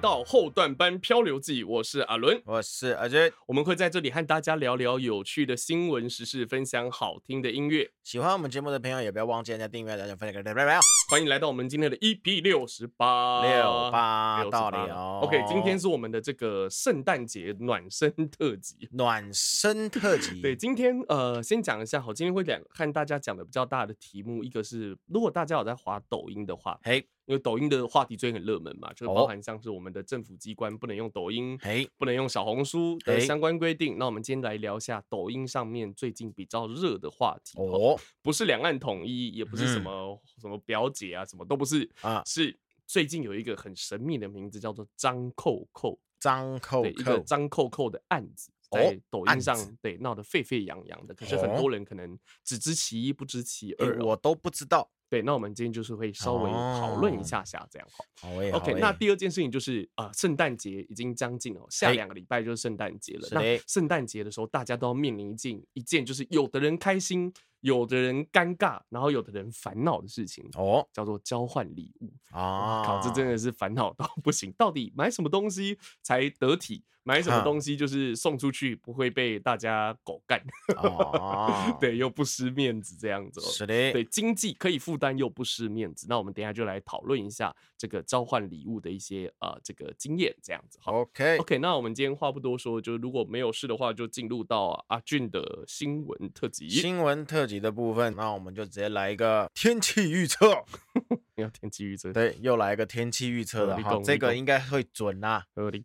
到后段班漂流记，我是阿伦，我是阿杰，我们会在这里和大家聊聊有趣的新闻时事，分享好听的音乐。喜欢我们节目的朋友也不要忘记按下订阅，大家分享给大家。欢迎来到我们今天的 EP 六十八六八到了。OK，今天是我们的这个圣诞节暖身特辑，暖身特辑。对，今天呃，先讲一下，好，今天会讲和大家讲的比较大的题目，一个是如果大家有在滑抖音的话，嘿。因为抖音的话题最近很热门嘛，就是包含像是我们的政府机关不能用抖音，哎，不能用小红书的相关规定。那我们今天来聊一下抖音上面最近比较热的话题哦，不是两岸统一，也不是什么什么表姐啊，什么都不是啊，是最近有一个很神秘的名字叫做张扣扣，张扣扣，一个张扣扣的案子在抖音上对闹得沸沸扬扬的，可是很多人可能只知其一不知其二，我都不知道。对，那我们今天就是会稍微讨论一下下这样哈。好诶，OK。那第二件事情就是啊，圣诞节已经将近了，下两个礼拜就是圣诞节了。那圣诞节的时候，大家都要面临一件一件，就是有的人开心，有的人尴尬，然后有的人烦恼的事情哦，叫做交换礼物啊。靠，这真的是烦恼到 不行，到底买什么东西才得体？买什么东西就是送出去不会被大家狗干，哦、对，又不失面子这样子。是的，对，经济可以负担又不失面子。那我们等一下就来讨论一下这个交换礼物的一些呃这个经验这样子。好 OK OK，那我们今天话不多说，就如果没有事的话，就进入到阿俊的新闻特辑。新闻特辑的部分，那我们就直接来一个天气预测。要天气预测，对，又来一个天气预测的哈，这个应该会准啦，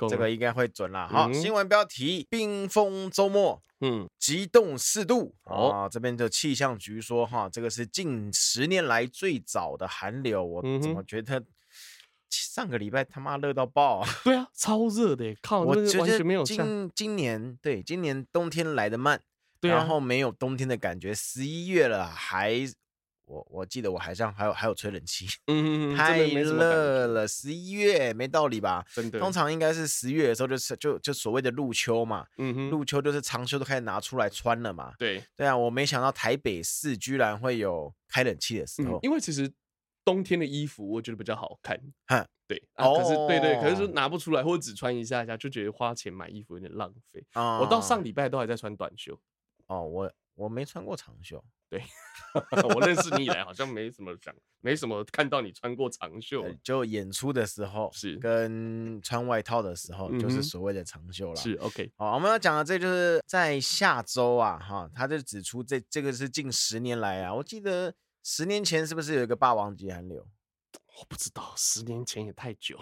这个应该会准啦。好，新闻标题：冰封周末，嗯，极冻四度。哦，这边的气象局说哈，这个是近十年来最早的寒流。我怎么觉得上个礼拜他妈热到爆啊？对啊，超热的，靠，我觉得今今年对今年冬天来的慢，然后没有冬天的感觉，十一月了还。我我记得我还像还有还有吹冷气，嗯，太热了，十一月没道理吧？真的，通常应该是十月的时候就是就就所谓的入秋嘛，嗯哼，入秋就是长袖都开始拿出来穿了嘛。对对啊，我没想到台北市居然会有开冷气的时候，因为其实冬天的衣服我觉得比较好看，哈，对，可是对对，可是拿不出来或者只穿一下下就觉得花钱买衣服有点浪费。我到上礼拜都还在穿短袖，哦，我。我没穿过长袖，对，我认识你以来好像没什么讲，没什么看到你穿过长袖，就演出的时候是跟穿外套的时候，就是所谓的长袖了。是 OK，好，我们要讲的这就是在下周啊，哈，他就指出这这个是近十年来啊，我记得十年前是不是有一个霸王级寒流？我不知道，十年前也太久，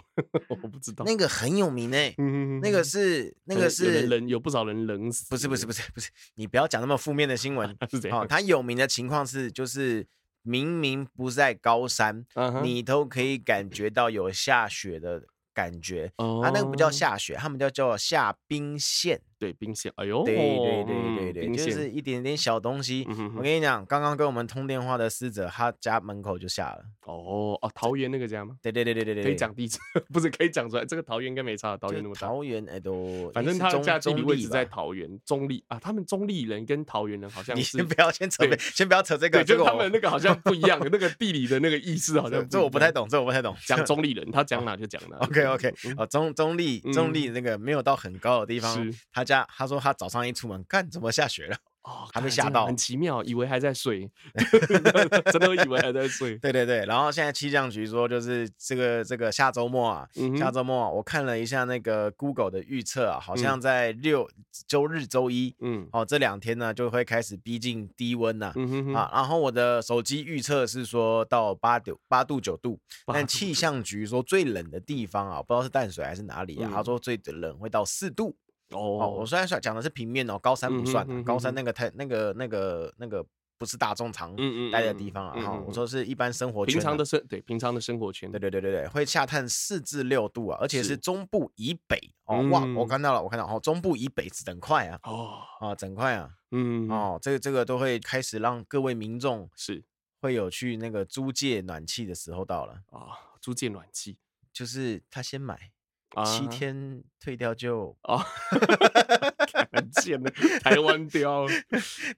我不知 道。那个很有名诶，那个是那个是人有不少人冷死。不是不是不是不是，你不要讲那么负面的新闻。是这样，他有名的情况是，就是明明不在高山，你都可以感觉到有下雪的感觉。他那个不叫下雪，他们叫叫下冰线。对冰箱，哎呦，对对对对对，就是一点点小东西。我跟你讲，刚刚跟我们通电话的师者，他家门口就下了。哦哦，桃园那个家吗？对对对对对对，可以讲地址，不是可以讲出来。这个桃园应该没差，桃园那么大。桃园哎都，反正他家地理位置在桃园中立啊。他们中立人跟桃园人好像，你先不要先扯，先不要扯这个，就他们那个好像不一样，那个地理的那个意思好像。这我不太懂，这我不太懂。讲 中立人，他讲哪就讲哪。OK OK，哦中中立中立那个没有到很高的地方，他家他说他早。上一出门，干怎么下雪了？哦，还没吓到，很奇妙，以为还在睡 真的以为还在睡。对对对，然后现在气象局说，就是这个这个下周末啊，嗯、下周末、啊、我看了一下那个 Google 的预测啊，好像在六周日周一，嗯，哦这两天呢就会开始逼近低温呐、啊，嗯、哼哼啊，然后我的手机预测是说到八度八度九度，但气象局说最冷的地方啊，不知道是淡水还是哪里啊，嗯、他说最冷会到四度。哦，我。虽然说讲的是平面哦，高山不算，高山那。个太那个那个那个不是大众常待的地方啊。哈，我说是一般生。活圈，平常的生对平常的生活圈，对。对对对对，会下探四至六度啊，而且是中部以北哦。哇，我看到了，我看到哦，中部以北整块啊，哦。啊整块啊，嗯。哦，这个这个都会开始让各位民众是。会有去那个租借暖气的时候到了。啊，租借暖气。就是他先买。七天退掉就哦很贱的台湾雕。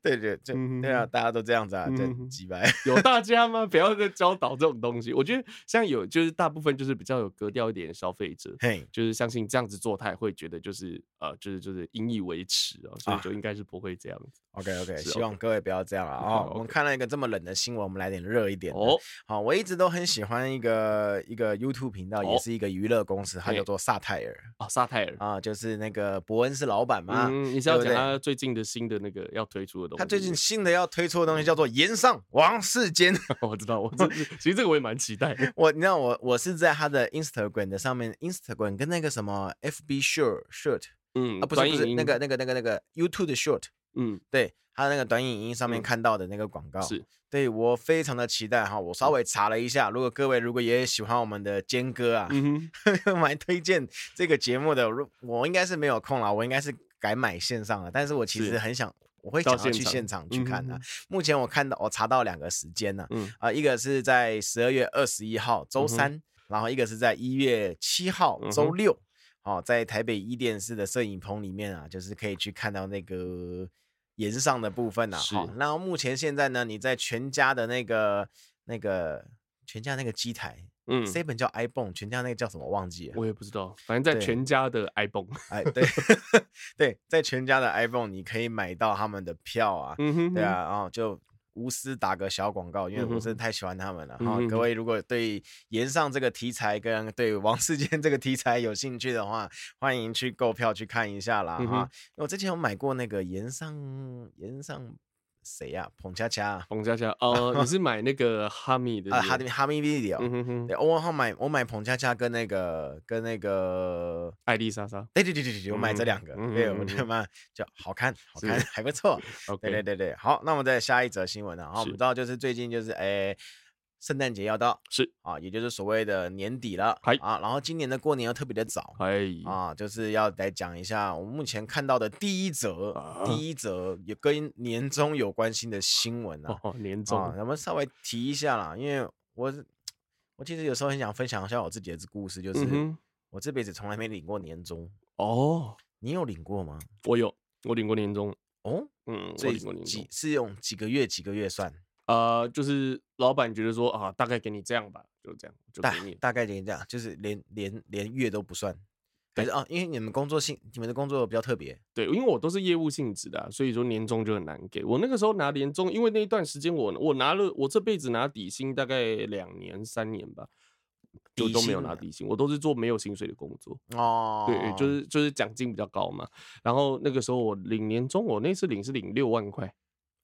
对对对，对啊，大家都这样子啊，真，几百有大家吗？不要再教导这种东西。我觉得像有，就是大部分就是比较有格调一点的消费者，嘿，就是相信这样子做，他也会觉得就是呃，就是就是引以为耻啊，所以就应该是不会这样子。OK OK，希望各位不要这样啊。哦，我们看到一个这么冷的新闻，我们来点热一点哦。好，我一直都很喜欢一个一个 YouTube 频道，也是一个娱乐公司，它叫做萨泰尔啊，萨泰尔啊，就是那个伯恩是老板嘛。嗯，你是要讲他最近的新的那个要推出的东西？他最近新的要推出的东西叫做《炎上王世坚》。我知道，我这 其实这个我也蛮期待。我你知道我我是在他的 Instagram 的上面，Instagram 跟那个什么 FB Short Short，嗯啊不是不是那个那个那个那个 YouTube 的 Short，嗯对。他那个短影音上面看到的那个广告，是对我非常的期待哈。我稍微查了一下，如果各位如果也喜欢我们的坚哥啊，嗯蛮推荐这个节目的。我应该是没有空了，我应该是改买线上了。但是我其实很想，我会想要去现场去看的。目前我看到我查到两个时间呢，啊，一个是在十二月二十一号周三，然后一个是在一月七号周六，哦，在台北伊甸市的摄影棚里面啊，就是可以去看到那个。炎上的部分呐，好，那目前现在呢，你在全家的那个那个全家那个机台，嗯，seven 叫 iPhone，全家那个叫什么忘记了，我也不知道，反正。在全家的 iPhone，哎，对，对，在全家的 iPhone，你可以买到他们的票啊，嗯哼，对啊，然后就。无私打个小广告，因为我真的太喜欢他们了哈。各位如果对岩上这个题材跟对王世坚这个题材有兴趣的话，欢迎去购票去看一下啦哈。我之前有买过那个岩上岩上。谁呀？彭恰恰，彭恰恰哦，你是买那个哈密的？啊，哈密哈密 video。嗯哼哼。我好买，我买彭恰恰跟那个跟那个艾丽莎莎。对对对对对，我买这两个，对，我觉得嘛，就好看，好看，还不错。对对对对，好，那我们再下一则新闻啊。好，我们知道就是最近就是哎。圣诞节要到，是。啊，也就是所谓的年底了，啊，然后今年的过年又特别的早，啊，就是要来讲一下我们目前看到的第一则，第一则也跟年终有关心的新闻啊，年终，啊，咱们稍微提一下啦，因为我我其实有时候很想分享一下我自己的故事，就是我这辈子从来没领过年终。哦，你有领过吗？我有，我领过年终。哦，嗯，我领过年终，是用几个月几个月算？呃，就是老板觉得说啊，大概给你这样吧，就这样，就给你。大概给你这样，就是连连连月都不算，还是啊，因为你们工作性，你们的工作比较特别，对，因为我都是业务性质的，所以说年终就很难给。我那个时候拿年终，因为那一段时间我我拿了，我这辈子拿底薪大概两年三年吧，就都没有拿底薪，我都是做没有薪水的工作。哦，对，就是就是奖金比较高嘛。然后那个时候我领年终，我那次领是领六万块。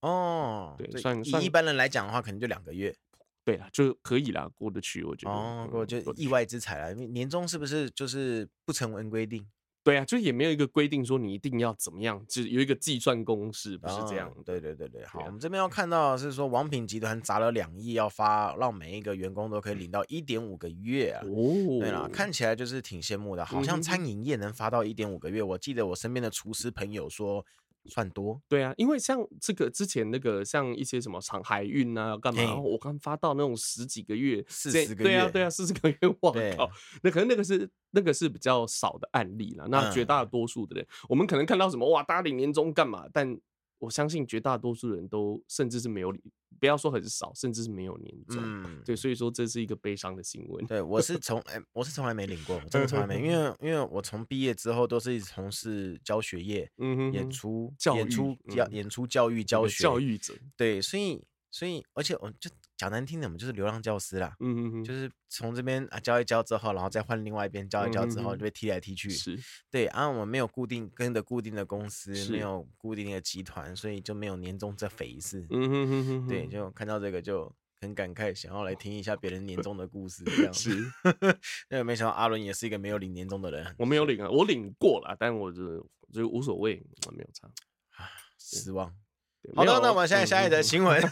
哦，对，算以一般人来讲的话，可能就两个月，对了，就可以啦，过得去，我觉得。哦，我觉得意外之财啦，年终是不是就是不成文规定？对啊，就也没有一个规定说你一定要怎么样，就有一个计算公式，不是这样。对对对对，好，我们这边要看到的是说，王品集团砸了两亿要发，让每一个员工都可以领到一点五个月啊。哦，对啦，看起来就是挺羡慕的，好像餐饮业能发到一点五个月，我记得我身边的厨师朋友说。算多，对啊，因为像这个之前那个像一些什么长海运啊，干嘛？我刚发到那种十几个月、四十个月，对啊，对啊，四十个月，我靠，那可能那个是那个是比较少的案例了。那绝大多数的人，我们可能看到什么哇，大家领年终干嘛？但我相信绝大多数人都甚至是没有领。不要说很少，甚至是没有年终。嗯，对，所以说这是一个悲伤的新闻。对，我是从哎，我是从来没领过，我真的从来没，因 为因为我从毕业之后都是一直从事教学业，嗯哼，演出、演出、教、演出、教育、教学、教育者。对，所以所以而且我就。讲难听点，我们就是流浪教师啦。嗯嗯嗯，就是从这边啊教一教之后，然后再换另外一边教一教之后，就被踢来踢去。是，对啊，我们没有固定跟着固定的公司，没有固定的集团，所以就没有年终这肥事。嗯哼哼哼，对，就看到这个就很感慨，想要来听一下别人年终的故事。这样是，因为 没想到阿伦也是一个没有领年终的人。我没有领啊，我领过了，但我就就无所谓，我没有差。失望。好的，那我们现在下一则新闻。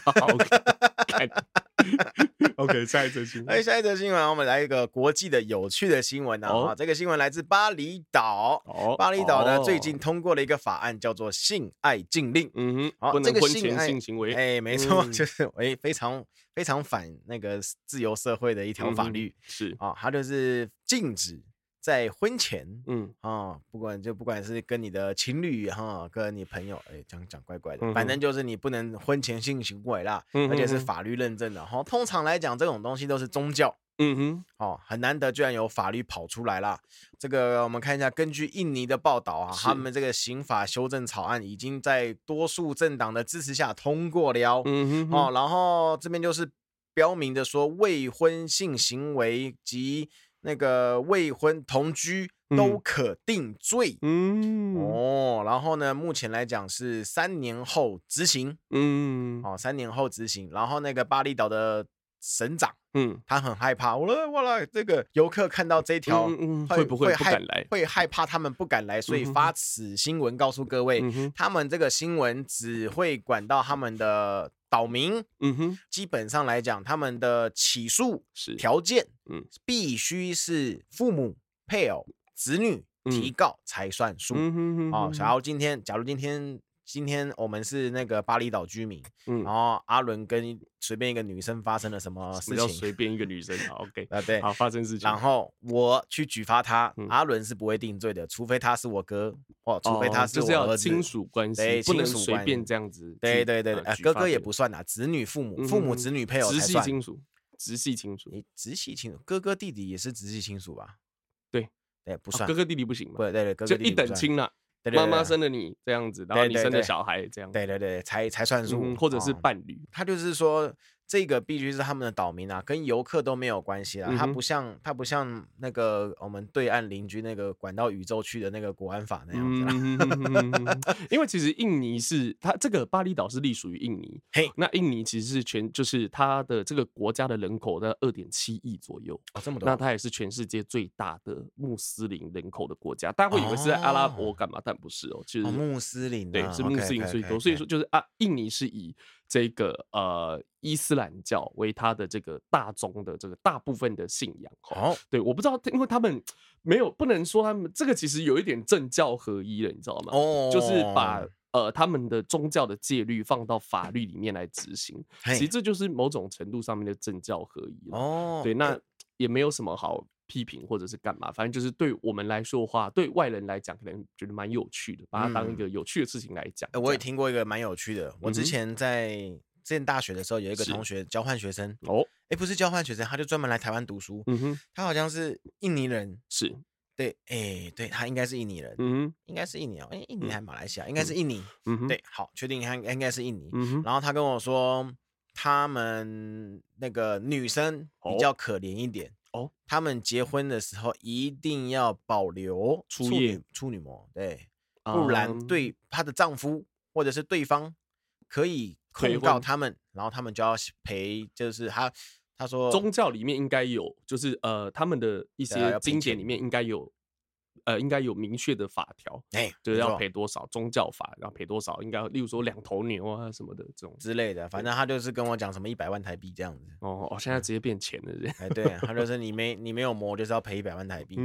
OK，下一则新闻。哎，下一则新闻，我们来一个国际的有趣的新闻呢。啊，这个新闻来自巴厘岛。哦，巴厘岛呢最近通过了一个法案，叫做性爱禁令。嗯哼，好，这个性爱行为，哎，没错，就是哎非常非常反那个自由社会的一条法律。是啊，它就是禁止在婚前，嗯。啊，不管就不管是跟你的情侣哈，跟你朋友，哎，这样讲怪怪的，嗯、反正就是你不能婚前性行为啦，嗯、哼而且是法律认证的哈。通常来讲，这种东西都是宗教，嗯哼，哦，很难得居然有法律跑出来啦。这个我们看一下，根据印尼的报道啊，他们这个刑法修正草案已经在多数政党的支持下通过了，嗯哼，哦，然后这边就是标明的说，未婚性行为及那个未婚同居都可定罪，嗯，哦，然后呢，目前来讲是三年后执行，嗯，哦，三年后执行，然后那个巴厘岛的省长，嗯，他很害怕，我了我了，这个游客看到这条，嗯，会不会不敢来？会害怕他们不敢来，所以发此新闻告诉各位，他们这个新闻只会管到他们的。岛民，嗯哼，基本上来讲，他们的起诉条件，嗯，必须是父母、配偶、子女提告才算数。嗯哼哼，哦，假如今天，假如今天。今天我们是那个巴厘岛居民，嗯，然后阿伦跟随便一个女生发生了什么事情？随便一个女生，好，OK，啊，对，好，发生事情，然后我去举发他，阿伦是不会定罪的，除非他是我哥，哦除非他是我儿子，亲属关系，不能随便这样子。对对对，哥哥也不算啊，子女、父母、父母、子女、配偶才算。直系亲属，直系亲属，你直系亲属，哥哥弟弟也是直系亲属吧？对，对，不算，哥哥弟弟不行嘛？对对对，哥哥弟弟就一等亲了。妈妈生了你这样子，然后你生了小孩这样，对对对，才才算数，或者是伴侣。他就是说，这个必须是他们的岛民啊，跟游客都没有关系啊。它不像它不像那个我们对岸邻居那个管到宇宙去的那个国安法那样子。因为其实印尼是它这个巴厘岛是隶属于印尼，嘿，那印尼其实是全就是它的这个国家的人口在二点七亿左右啊，这么多。那它也是全世界最大的穆斯林人口的国家，大家会以为是在阿拉伯干嘛？但不是哦，其实穆斯林对，是穆斯林最多，所以说就是啊，印尼是以这个呃伊斯兰教为他的这个大宗的这个大部分的信仰。哦，对，我不知道，因为他们没有不能说他们这个其实有一点政教合一了，你知道吗？哦，就是把呃他们的宗教的戒律放到法律里面来执行，其实这就是某种程度上面的政教合一了。哦，对，那也没有什么好。批评或者是干嘛，反正就是对我们来说的话，对外人来讲，可能觉得蛮有趣的，把它当一个有趣的事情来讲。嗯、我也听过一个蛮有趣的，我之前在之前大学的时候，有一个同学交换学生哦，哎，不是交换学生，他就专门来台湾读书。嗯哼，他好像是印尼人，是对，哎，对他应该是印尼人，嗯哼，应该是印尼哦，哎，印尼还是马来西亚？应该是印尼，嗯哼，对，好，确定他应该是印尼。嗯哼，然后他跟我说，他们那个女生比较可怜一点。哦，他们结婚的时候一定要保留处女处女膜，对，不然对她的丈夫或者是对方可以控告他们，然后他们就要赔，就是他他说宗教里面应该有，就是呃他们的一些经典里面应该有。呃，应该有明确的法条，哎，就是要赔多少宗教法，然后赔多少，应该例如说两头牛啊什么的这种之类的，反正他就是跟我讲什么一百万台币这样子。哦哦，现在直接变钱了，哎，对，他就是你没你没有膜，就是要赔一百万台币。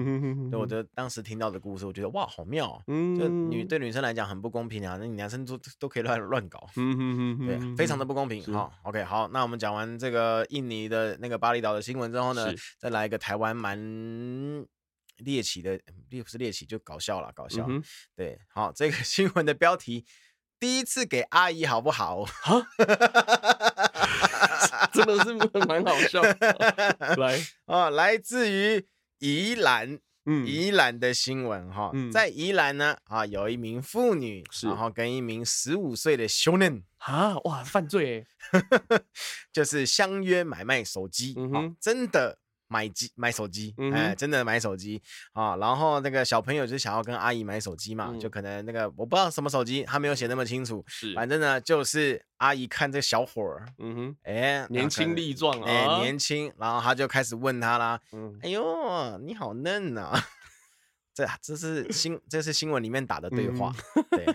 对，我觉得当时听到的故事，我觉得哇，好妙，嗯，就女对女生来讲很不公平啊，那你男生都都可以乱乱搞，嗯对，非常的不公平。好，OK，好，那我们讲完这个印尼的那个巴厘岛的新闻之后呢，再来一个台湾蛮。猎奇的猎不是猎奇，就搞笑了，搞笑。嗯、对，好，这个 新闻的标题：第一次给阿姨好不好？哈？真的是蛮好笑。来。啊，来自于宜兰，嗯，宜兰的新闻哈，嗯、在宜兰呢啊，有一名妇女，然后跟一名十五岁的少年啊，哇，犯罪，就是相约买卖手机，嗯，真的。买机买手机，哎、真的买手机啊！然后那个小朋友就想要跟阿姨买手机嘛，嗯、就可能那个我不知道什么手机，他没有写那么清楚。是，反正呢就是阿姨看这个小伙儿，嗯哼，哎、欸，年轻力壮啊，哎、欸，年轻，然后他就开始问他啦，嗯，哎呦，你好嫩啊！这这是新这是新闻里面打的对话，嗯、对，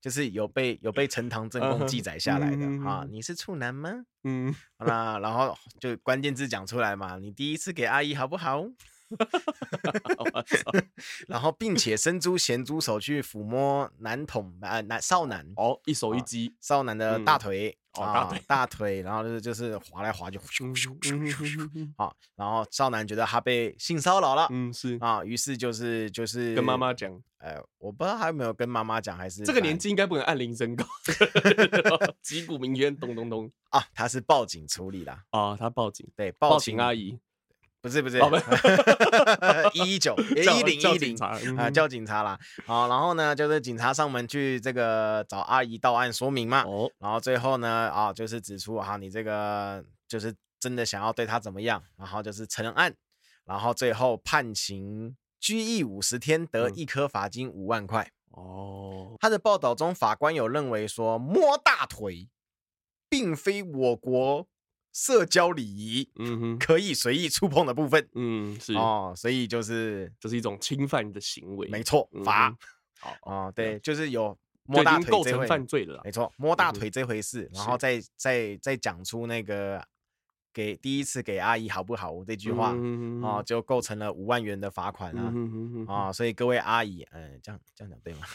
就是有被有被呈堂证供记载下来的、嗯、啊。你是处男吗？嗯，那然后就关键字讲出来嘛。你第一次给阿姨好不好？然后并且伸出咸猪手去抚摸男童啊男少男哦，一手一击、啊、少男的大腿、哦，大腿，大腿，然后就是就是滑来滑去，咻咻咻咻咻啊，然后少男觉得他被性骚扰了，嗯，是。啊，于是就是就是跟妈妈讲，哎，我不知道他有没有跟妈妈讲，还是这个年纪应该不能按铃声告，击鼓鸣冤，咚咚咚。啊，他是报警处理啦，啊，他报警，对，报警阿姨。不是不是，一一九 一零一零啊，叫警察啦。好，然后呢，就是警察上门去这个找阿姨到案说明嘛。哦，然后最后呢，啊，就是指出啊，你这个就是真的想要对他怎么样，然后就是承认案，然后最后判刑拘役五十天，得一颗罚金五万块。哦，他的报道中，法官有认为说摸大腿，并非我国。社交礼仪，嗯哼，可以随意触碰的部分，嗯，是。哦，所以就是这是一种侵犯的行为，没错，罚，好哦，对，就是有摸大腿构成犯罪了，没错，摸大腿这回事，然后再再再讲出那个给第一次给阿姨好不好这句话，哦，就构成了五万元的罚款啊，啊，所以各位阿姨，嗯，这样这样讲对吗？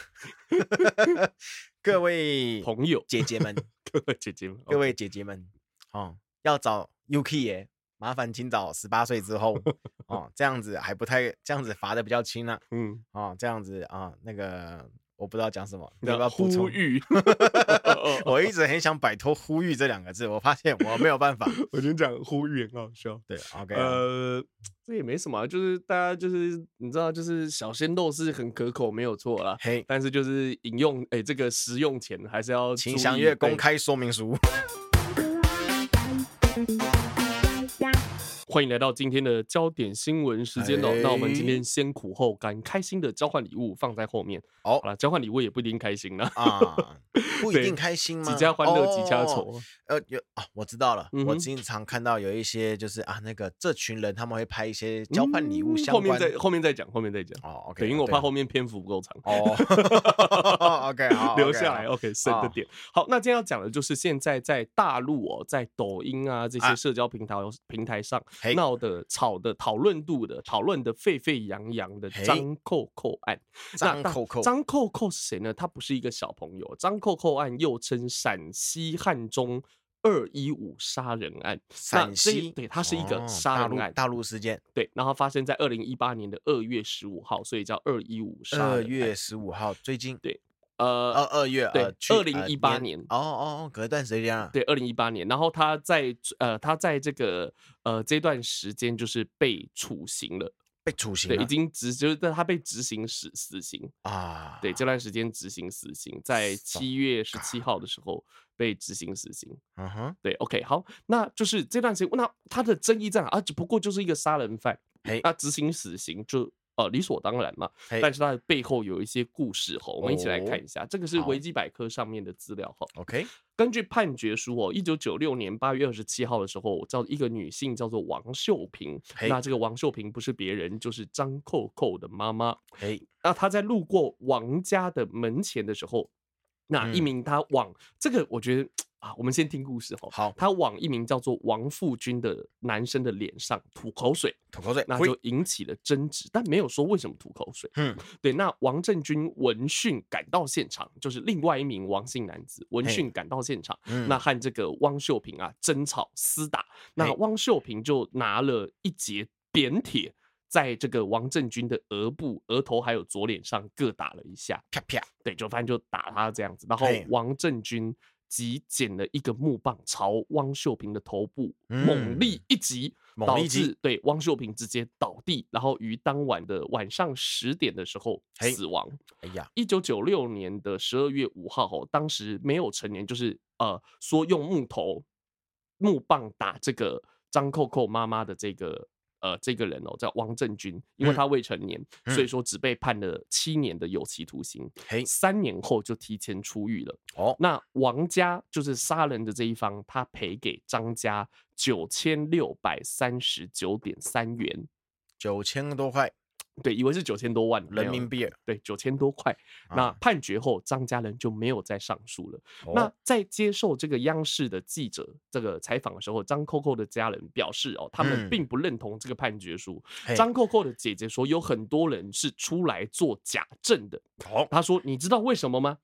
各位朋友、姐姐们，各位姐姐们，各位姐姐们，哦。要找 UK 耶，麻烦请找十八岁之后 哦，这样子还不太，这样子罚的比较轻了。嗯，哦，这样子啊，那个我不知道讲什么，你要不要补充？呼吁，我一 直很想摆脱“呼吁”这两个字，我发现我没有办法。我先讲呼吁很好笑。对，OK，呃，这也没什么，就是大家就是你知道，就是小鲜肉是很可口，没有错啦。嘿，但是就是饮用哎，这个食用前还是要请详阅公开说明书。Bye. 欢迎来到今天的焦点新闻时间哦。那我们今天先苦后甘，开心的交换礼物放在后面。好了，交换礼物也不一定开心呢。啊，不一定开心吗？几家欢乐几家愁。呃，有啊，我知道了。我经常看到有一些就是啊，那个这群人他们会拍一些交换礼物相关。后面再后面再讲，后面再讲。哦，OK。因为我怕后面篇幅不够长。哦，OK，好，留下来。OK，省的点。好，那今天要讲的就是现在在大陆哦，在抖音啊这些社交平台平台上。闹的、吵的、讨论度的、讨论的沸沸扬扬的张扣扣案。张扣扣，张扣扣是谁呢？他不是一个小朋友。张扣扣案又称陕西汉中二一五杀人案。陕西，对，它是一个杀人案，大陆事件。对，然后发生在二零一八年的二月十五号，所以叫二一五杀人案。二月十五号，最近对。呃，二二月，对，二零一八年，哦哦哦，隔一段时间啊，对，二零一八年，然后他在呃，他在这个呃这段时间就是被处刑了，被处刑，对，已经执就是在他被执行死死刑。啊，对，这段时间执行死刑，在七月十七号的时候被执行死刑，嗯哼，对，OK，好，那就是这段时间，那他的争议在哪？啊？只不过就是一个杀人犯，哎，他执行死刑就。呃，理所当然嘛，但是它的背后有一些故事哈，我们一起来看一下。这个是维基百科上面的资料哈。OK，根据判决书哦，一九九六年八月二十七号的时候，叫一个女性叫做王秀萍，那这个王秀萍不是别人，就是张扣扣的妈妈。哎，那她在路过王家的门前的时候，那一名她往这个，我觉得。啊，我们先听故事哈。好，他往一名叫做王富军的男生的脸上吐口水，吐口水，那就引起了争执，但没有说为什么吐口水。嗯，对。那王正军闻讯赶到现场，就是另外一名王姓男子闻讯赶到现场，那和这个汪秀平啊争吵厮打，那汪秀平就拿了一截扁铁，在这个王正军的额部、额头还有左脸上各打了一下，啪啪，对，就反正就打他这样子，然后王正军。即捡了一个木棒，朝汪秀萍的头部猛力一击，导致对汪秀萍直接倒地，然后于当晚的晚上十点的时候死亡。哎呀，一九九六年的十二月五号，哦，当时没有成年，就是呃说用木头木棒打这个张扣扣妈妈的这个。呃，这个人哦叫王正军，因为他未成年，嗯、所以说只被判了七年的有期徒刑，三年后就提前出狱了。哦，那王家就是杀人的这一方，他赔给张家九千六百三十九点三元，九千多块。对，以为是九千多万人民币。对，九千多块。那判决后，张家人就没有再上诉了。那在接受这个央视的记者这个采访的时候，张扣扣的家人表示哦，他们并不认同这个判决书。张扣扣的姐姐说，有很多人是出来做假证的。哦他说：“你知道为什么吗？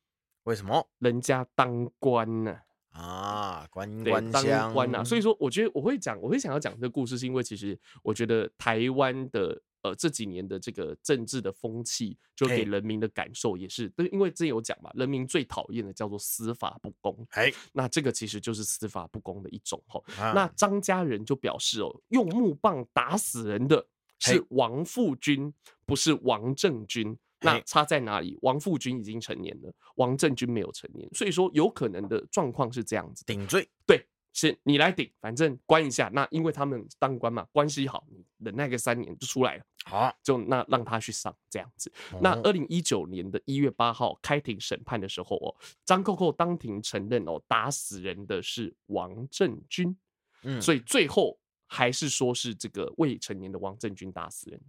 为什么？人家当官呢？啊，官对官当官啊，所以说我觉得我会讲，我会想要讲这个故事，是因为其实我觉得台湾的呃这几年的这个政治的风气，就给人民的感受也是，对，因为之前有讲嘛，人民最讨厌的叫做司法不公，哎，那这个其实就是司法不公的一种哈。那张家人就表示哦，用木棒打死人的是王富军，不是王政军。那差在哪里？王富军已经成年了，王政军没有成年，所以说有可能的状况是这样子。顶罪，对，是你来顶，反正关一下。那因为他们当官嘛，关系好，你忍耐个三年就出来了。好，就那让他去上这样子。那二零一九年的一月八号开庭审判的时候哦，张扣扣当庭承认哦，打死人的是王政君。嗯，所以最后还是说是这个未成年的王政君打死人的。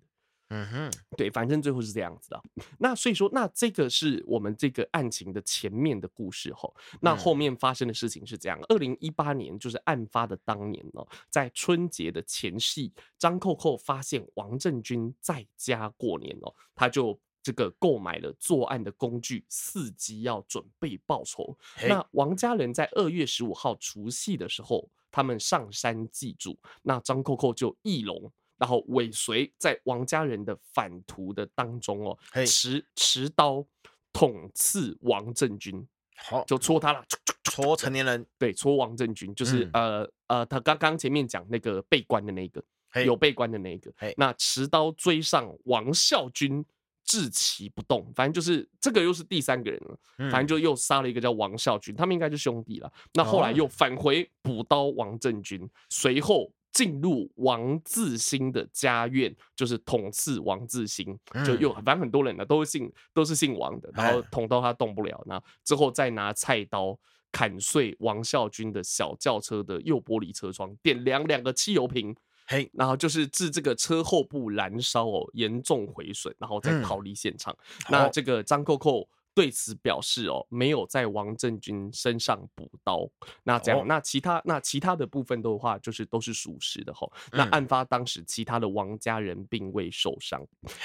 嗯哼，对，反正最后是这样子的。那所以说，那这个是我们这个案情的前面的故事吼。那后面发生的事情是这样：二零一八年，就是案发的当年哦，在春节的前夕，张扣扣发现王政君在家过年哦，他就这个购买了作案的工具，伺机要准备报仇。那王家人在二月十五号除夕的时候，他们上山祭祖，那张扣扣就义龙。然后尾随在王家人的反途的当中哦，持持刀捅刺王政君，好，就戳他了，戳成年人，对，戳王政君，就是、嗯、呃呃，他刚刚前面讲那个被关的那个，有被关的那个，那持刀追上王孝军，置其不动，反正就是这个又是第三个人了，反正就又杀了一个叫王孝军，他们应该是兄弟了。那后来又返回补刀王政君，随后。进入王自兴的家院，就是捅刺王自兴，就又反正很多人呢，都是姓都是姓王的，然后捅到他动不了，那之后再拿菜刀砍碎王孝军的小轿车的右玻璃车窗，点亮两个汽油瓶，嘿，然后就是致这个车后部燃烧哦，严重毁损，然后再逃离现场。那这个张扣扣。对此表示哦，没有在王政君身上补刀。那这样，那其他那其他的部分的话，就是都是属实的哈。那案发当时，其他的王家人并未受伤。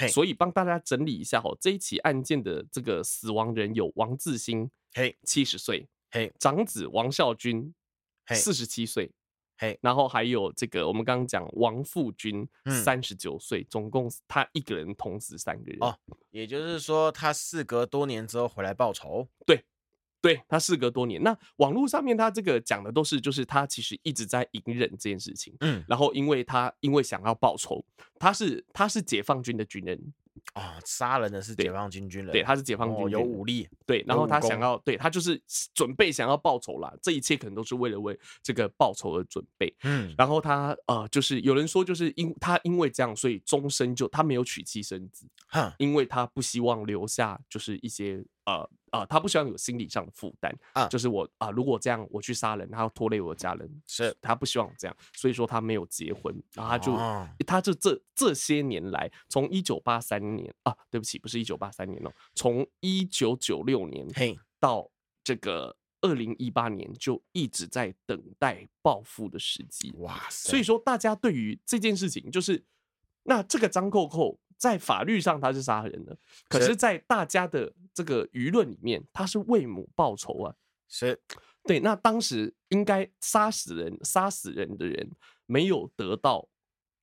所以帮大家整理一下哈，这一起案件的这个死亡人有王自兴，嘿，七十岁，嘿，长子王孝军，四十七岁。然后还有这个，我们刚刚讲王富军三十九岁，总共他一个人捅死三个人哦，也就是说他事隔多年之后回来报仇，对，对他事隔多年，那网络上面他这个讲的都是，就是他其实一直在隐忍这件事情，嗯，然后因为他因为想要报仇，他是他是解放军的军人。啊，杀人的是解放军军人，对，他是解放军，有武力，对，然后他想要，对他就是准备想要报仇啦，这一切可能都是为了为这个报仇而准备，嗯，然后他呃，就是有人说，就是因他因为这样，所以终身就他没有娶妻生子，哈，因为他不希望留下就是一些呃。啊、呃，他不希望有心理上的负担啊，就是我啊、呃，如果这样我去杀人，他要拖累我的家人，是。他不希望这样，所以说他没有结婚，然后他就、哦、他就这这些年来，从一九八三年啊，对不起，不是一九八三年哦，从一九九六年嘿。到这个二零一八年，就一直在等待报复的时机，哇。塞，所以说大家对于这件事情，就是那这个张扣扣。在法律上他是杀人的，可是，在大家的这个舆论里面，他是为母报仇啊。是，对。那当时应该杀死人、杀死人的人没有得到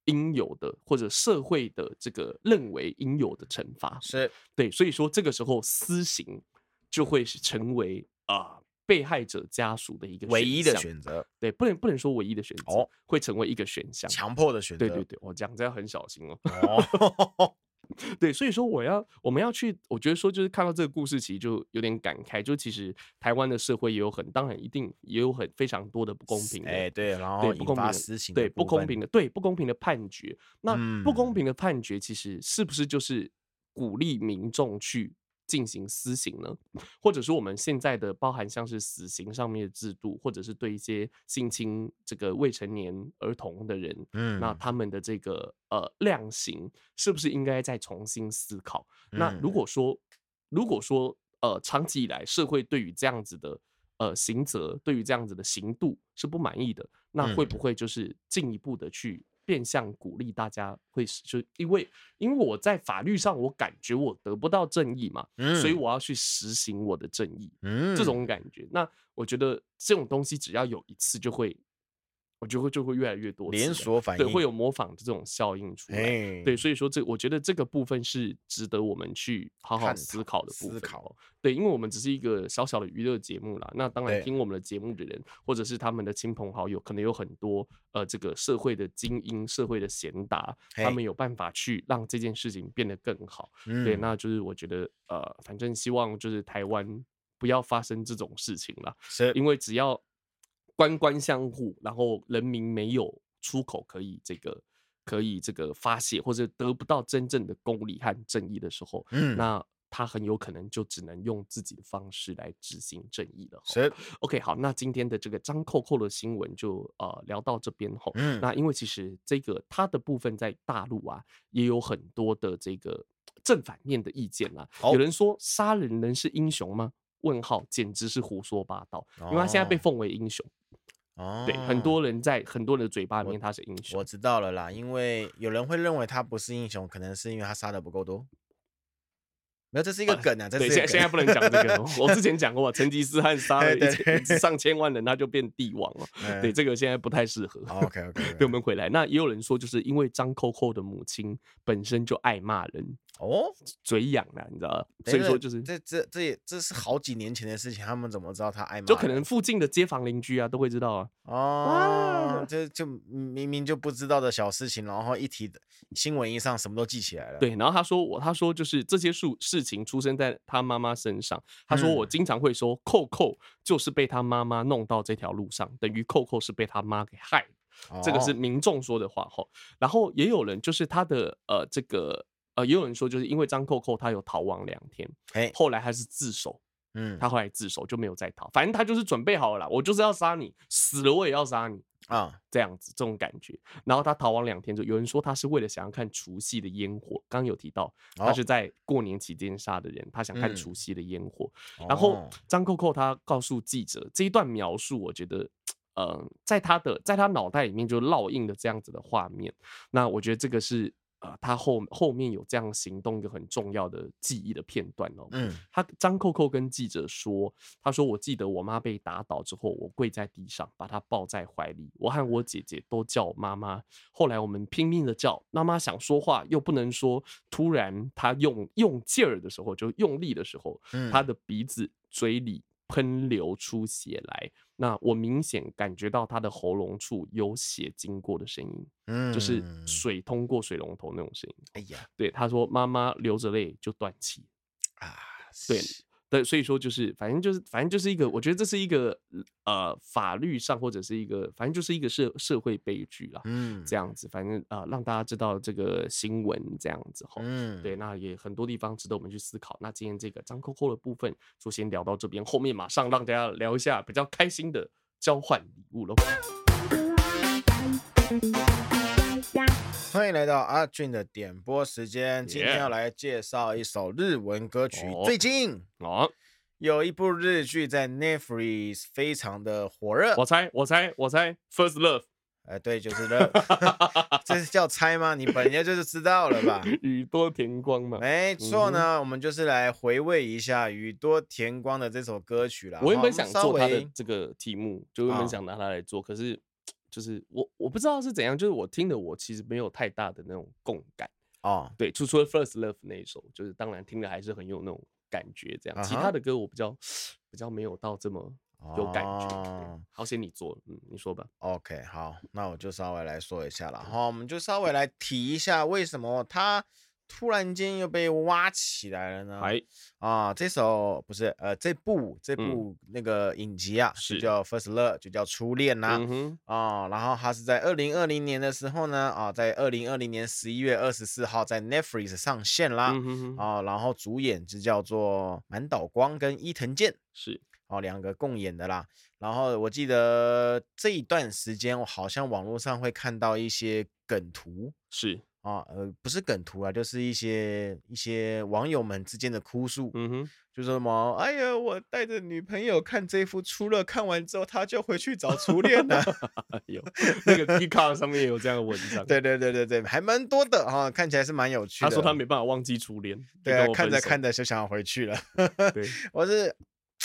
应有的，或者社会的这个认为应有的惩罚。是对，所以说这个时候私刑就会是成为啊。呃被害者家属的一个唯一的选择，对，不能不能说唯一的选择，哦，会成为一个选项，强迫的选择。对对对，我讲这要很小心哦。哦 对，所以说我要我们要去，我觉得说就是看到这个故事，其实就有点感慨，就其实台湾的社会也有很，当然一定也有很非常多的不公平的，哎，对，然后不公平的私刑，对不公平的，对不公平的判决。那不公平的判决，其实是不是就是鼓励民众去？进行私刑呢，或者说我们现在的包含像是死刑上面的制度，或者是对一些性侵这个未成年儿童的人，嗯，那他们的这个呃量刑是不是应该再重新思考？嗯、那如果说如果说呃长期以来社会对于这样子的呃刑责，对于这样子的刑度是不满意的，那会不会就是进一步的去变相鼓励大家会就因为因为我在法律上我感觉我得不到正义嘛，嗯，所以我要去实行我的正义，嗯，这种感觉。那我觉得这种东西只要有一次就会。我觉得就会越来越多连锁反应，对，会有模仿的这种效应出来。对，所以说这我觉得这个部分是值得我们去好好思考的部分。思考，对，因为我们只是一个小小的娱乐节目啦。那当然，听我们的节目的人，或者是他们的亲朋好友，可能有很多呃，这个社会的精英、社会的贤达，他们有办法去让这件事情变得更好。对，那就是我觉得呃，反正希望就是台湾不要发生这种事情了。因为只要。官官相护，然后人民没有出口可以这个可以这个发泄，或者得不到真正的公理和正义的时候，嗯，那他很有可能就只能用自己的方式来执行正义了。是，OK，好，那今天的这个张扣扣的新闻就呃聊到这边吼，嗯，那因为其实这个他的部分在大陆啊也有很多的这个正反面的意见啦，有人说杀人能是英雄吗？问号，简直是胡说八道，因为他现在被奉为英雄。哦，对，很多人在很多人的嘴巴里面他是英雄。我，我知道了啦，因为有人会认为他不是英雄，可能是因为他杀的不够多。没有，这是一个梗啊！这是现在现在不能讲这个。我之前讲过，成吉思汗杀了一千上千万人，他就变帝王了。对，这个现在不太适合。OK OK，对，我们回来。那也有人说，就是因为张扣扣的母亲本身就爱骂人。哦，嘴痒了，你知道？所以说就是这这这也这是好几年前的事情，他们怎么知道他爱骂？就可能附近的街坊邻居啊都会知道啊。哦，这就明明就不知道的小事情，然后一提新闻一上，什么都记起来了。对，然后他说我他说就是这些事事情出生在他妈妈身上。他说我经常会说扣扣就是被他妈妈弄到这条路上，等于扣扣是被他妈给害。这个是民众说的话哈。然后也有人就是他的呃这个。呃，也有人说，就是因为张扣扣他有逃亡两天，欸、后来他是自首，嗯，他后来自首就没有再逃，反正他就是准备好了啦，我就是要杀你，死了我也要杀你啊，这样子这种感觉。然后他逃亡两天，就有人说他是为了想要看除夕的烟火，刚刚有提到他是在过年期间杀的人，他想看除夕的烟火。嗯、然后张扣扣他告诉记者这一段描述，我觉得，呃，在他的在他脑袋里面就烙印的这样子的画面。那我觉得这个是。呃，他后后面有这样行动一个很重要的记忆的片段哦。嗯，他张扣扣跟记者说，他说：“我记得我妈被打倒之后，我跪在地上，把她抱在怀里，我和我姐姐都叫妈妈。后来我们拼命的叫妈妈，想说话又不能说。突然，她用用劲儿的时候，就用力的时候，她的鼻子、嘴里喷流出血来。”那我明显感觉到他的喉咙处有血经过的声音，嗯，就是水通过水龙头那种声音。哎呀，对，他说妈妈流着泪就断气啊，对。对，所以说就是，反正就是，反正就是一个，我觉得这是一个呃法律上或者是一个，反正就是一个社社会悲剧啦，嗯，这样子，反正啊、呃、让大家知道这个新闻这样子哈，嗯，对，那也很多地方值得我们去思考。那今天这个张扣扣的部分就先聊到这边，后面马上让大家聊一下比较开心的交换礼物喽。欢迎来到阿俊的点播时间。今天要来介绍一首日文歌曲。最近哦，有一部日剧在 Netflix 非常的火热。我猜，我猜，我猜，First Love。哎，对，就是 Love。这是叫猜吗？你本来就是知道了吧？宇多田光嘛。没错呢，我们就是来回味一下宇多田光的这首歌曲啦。我原本想做他的这个题目，就原本想拿它来做，可是。就是我我不知道是怎样，就是我听的我其实没有太大的那种共感哦。对，除除了 First Love 那一首，就是当然听的还是很有那种感觉这样。Uh. 其他的歌我比较比较没有到这么有感觉。Uh 好险你做了，嗯，你说吧。OK，好，那我就稍微来说一下了哈，我们就稍微来提一下为什么他。突然间又被挖起来了呢？哎啊，这首不是呃，这部这部那个影集啊，是叫《First Love》，就叫初恋呐。嗯哼啊，然后它是在二零二零年的时候呢，啊，在二零二零年十一月二十四号在 Netflix 上线啦。嗯哼啊，然后主演就叫做满岛光跟伊藤健，是哦，两个共演的啦。然后我记得这一段时间，我好像网络上会看到一些梗图，是。啊，呃，不是梗图啊，就是一些一些网友们之间的哭诉，嗯哼，就说什么，哎呀，我带着女朋友看这幅《出乐》，看完之后他就回去找初恋了。有那个 Dcard 上面也有这样的文章，对对对对对，还蛮多的哈，看起来是蛮有趣的。他说他没办法忘记初恋，对啊，看着看着就想要回去了。对，我是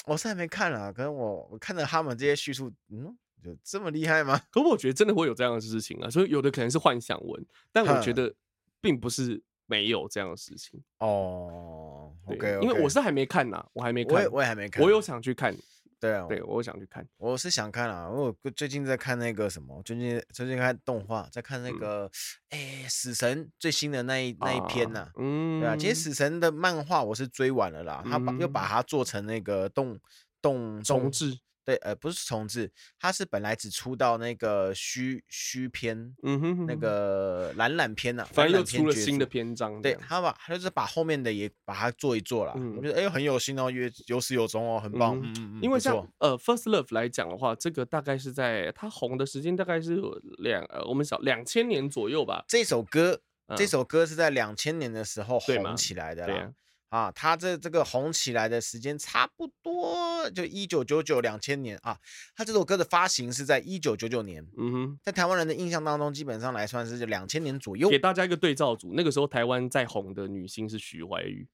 我是还没看了，可能我我看着他们这些叙述，嗯。就这么厉害吗？可我觉得真的会有这样的事情啊，所以有的可能是幻想文，但我觉得并不是没有这样的事情哦。对，okay, okay. 因为我是还没看呐，我还没看，我也我也还没看，我有想去看。对啊，对我想去看，我是想看啊，我最近在看那个什么，最近最近看动画，在看那个哎、死神最新的那一那一篇呐、啊，嗯，对啊，其实死神的漫画我是追完了啦，嗯、他把又把它做成那个动动重制。对，呃，不是重置，它是本来只出到那个虚虚篇，嗯哼，哼，那个懒懒篇呐、啊，反正又出了新的篇章。对，他把他就是把后面的也把它做一做了，嗯、我觉得哎很有心哦，因为有始有终哦，很棒。嗯嗯嗯。因为像呃《First Love》来讲的话，这个大概是在它红的时间大概是有两呃我们小两千年左右吧。这首歌，嗯、这首歌是在两千年的时候红起来的啦。啊，他这这个红起来的时间差不多就一九九九两千年啊。他这首歌的发行是在一九九九年，嗯哼，在台湾人的印象当中，基本上来算是就两千年左右。给大家一个对照组，那个时候台湾在红的女星是徐怀钰。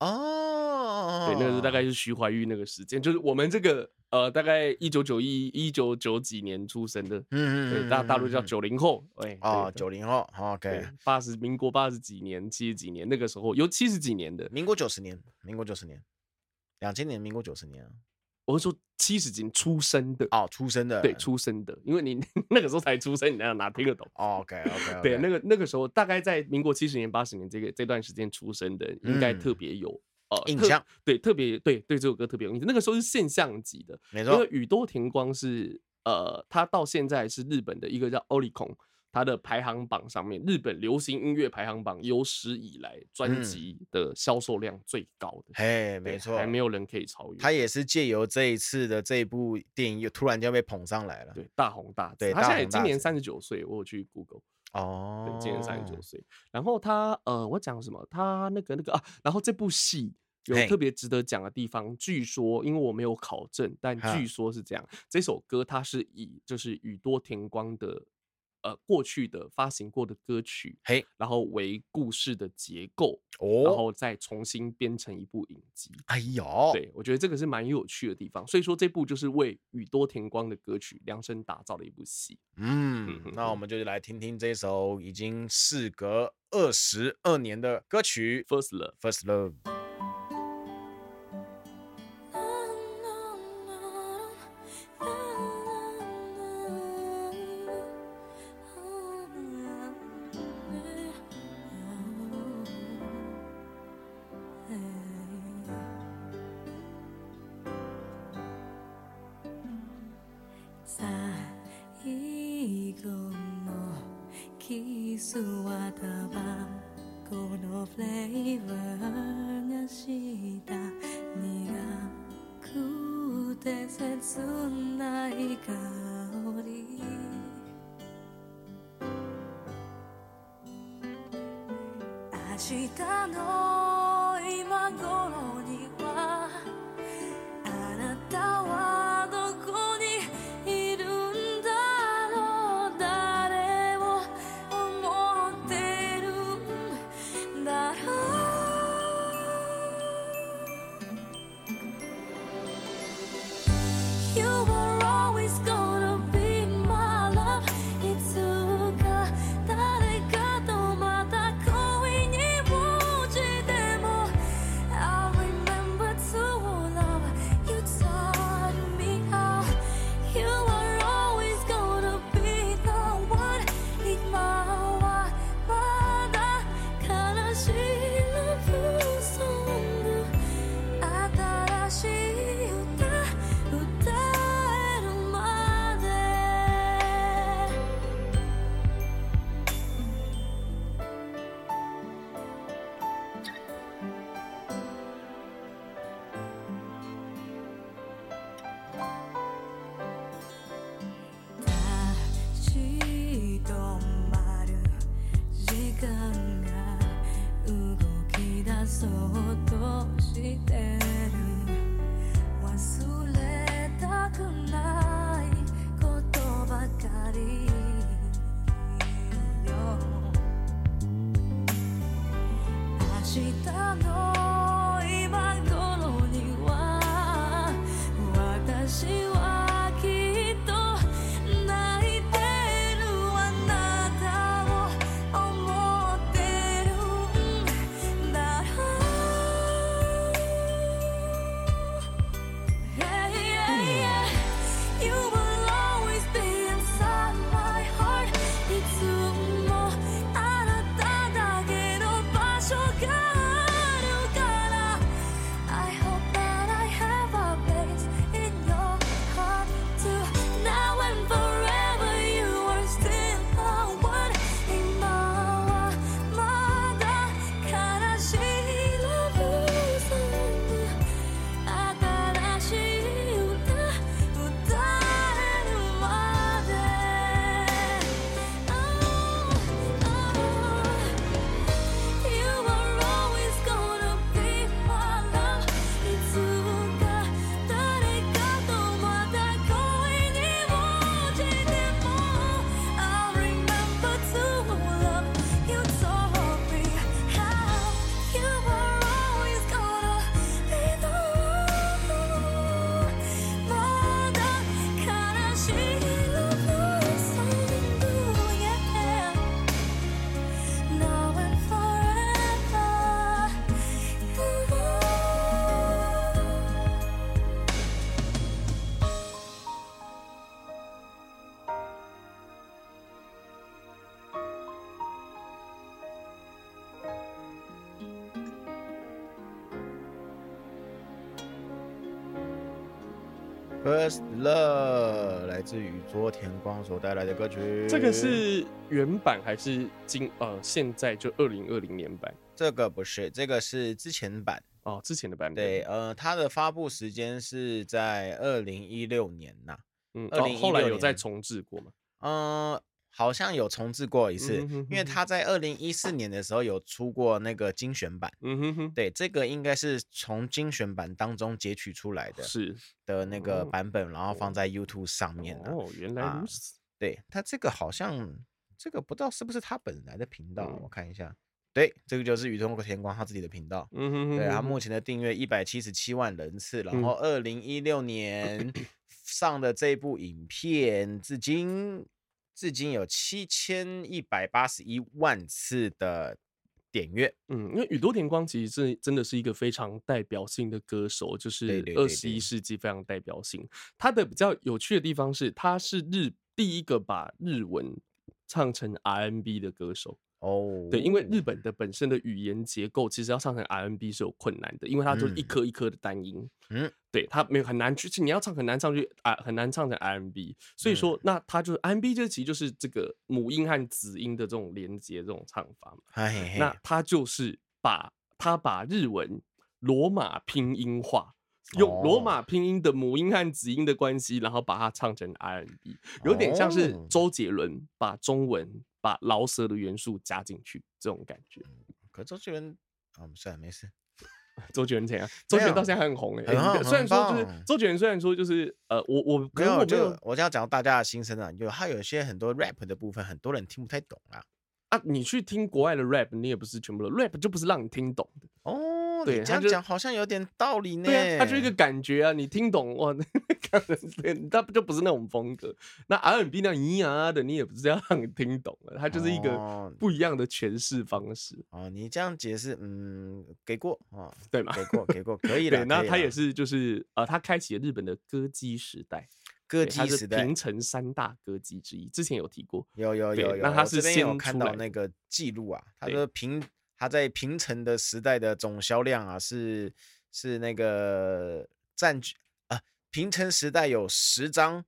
哦，对，那个是大概是徐怀钰那个时间，就是我们这个呃，大概一九九一、一九九几年出生的，嗯嗯，对，大大陆叫九零后，哎，哦，九零后，OK，八十民国八十几年、七十几年那个时候有七十几年的，民国九十年，民国九十年，两千年，民国九十年啊。我是说七十几出生的哦，出生的对，出生的，因为你 那个时候才出生，你那样哪听得懂？OK OK，对，那个那个时候大概在民国七十年、八十年这个这段时间出生的，应该特别有呃印象，对，特别对对这首歌特别有印象。那个时候是现象级的，没错。因为宇多田光是呃，他到现在是日本的一个叫 Oricon。它的排行榜上面，日本流行音乐排行榜有史以来专辑的销售量最高的，嘿，没错，还没有人可以超越。他也是借由这一次的这一部电影，又突然间被捧上来了，对，大红大紫。对，他现在今年三十九岁，我有去 Google，哦，对，今年三十九岁。然后他，呃，我讲什么？他那个那个啊，然后这部戏有特别值得讲的地方，据说，因为我没有考证，但据说是这样，这首歌它是以就是宇多田光的。呃，过去的发行过的歌曲，嘿，然后为故事的结构，哦，然后再重新编成一部影集。哎呦，对，我觉得这个是蛮有趣的地方。所以说，这部就是为宇多田光的歌曲量身打造的一部戏。嗯，那我们就来听听这首已经事隔二十二年的歌曲《First Love》，First Love。First Love 来自于昨田光所带来的歌曲，这个是原版还是今呃现在就二零二零年版？这个不是，这个是之前版哦，之前的版本。对，呃，它的发布时间是在二零一六年呐，嗯，二零、哦、后来有再重置过吗？嗯、呃。好像有重置过一次，嗯、哼哼因为他在二零一四年的时候有出过那个精选版，嗯哼哼，对，这个应该是从精选版当中截取出来的，是的那个版本，然后放在 YouTube 上面的。哦，原来如此。啊、对，他这个好像这个不知道是不是他本来的频道，嗯、我看一下。对，这个就是宇多田光他自己的频道。嗯哼哼，对，他目前的订阅一百七十七万人次，然后二零一六年 上的这部影片至今。至今有七千一百八十一万次的点阅，嗯，因为宇多田光其实是真的是一个非常代表性的歌手，就是二十一世纪非常代表性。他的比较有趣的地方是，他是日第一个把日文唱成 R&B 的歌手。哦，oh, 对，因为日本的本身的语言结构，其实要唱成 R&B 是有困难的，因为它就是一颗一颗的单音，嗯，对，它没有很难去，你要唱很难唱去啊，很难唱成 R&B，所以说，嗯、那它就是 R&B 这其实就是这个母音和子音的这种连接这种唱法嘛，嘿嘿那它就是把它把日文罗马拼音化，用罗马拼音的母音和子音的关系，然后把它唱成 R&B，有点像是周杰伦把中文。把饶舌的元素加进去，这种感觉。可周杰伦啊，算了，没事。周杰伦怎样？周杰伦到现在还很红哎、欸。欸、虽然说就是周杰伦，虽然说就是呃，我我没有，就我就要讲大家的心声啊，有他有一些很多 rap 的部分，很多人听不太懂啊。啊，你去听国外的 rap，你也不是全部的 rap，就不是让你听懂的哦。对，这样讲好像有点道理呢。对啊，他就一个感觉啊，你听懂哇？他不就不是那种风格。那 R&B 那咿呀的，你也不是要让你听懂了，他就是一个不一样的诠释方式。哦，你这样解释，嗯，给过啊，对吗？给过，给过，可以的。那他也是，就是呃，他开启了日本的歌姬时代。歌姬时代，平成三大歌姬之一，之前有提过。有有有有。那他是先有看到那个记录啊，他说平。他在平成的时代的总销量啊，是是那个占据啊，平成时代有十张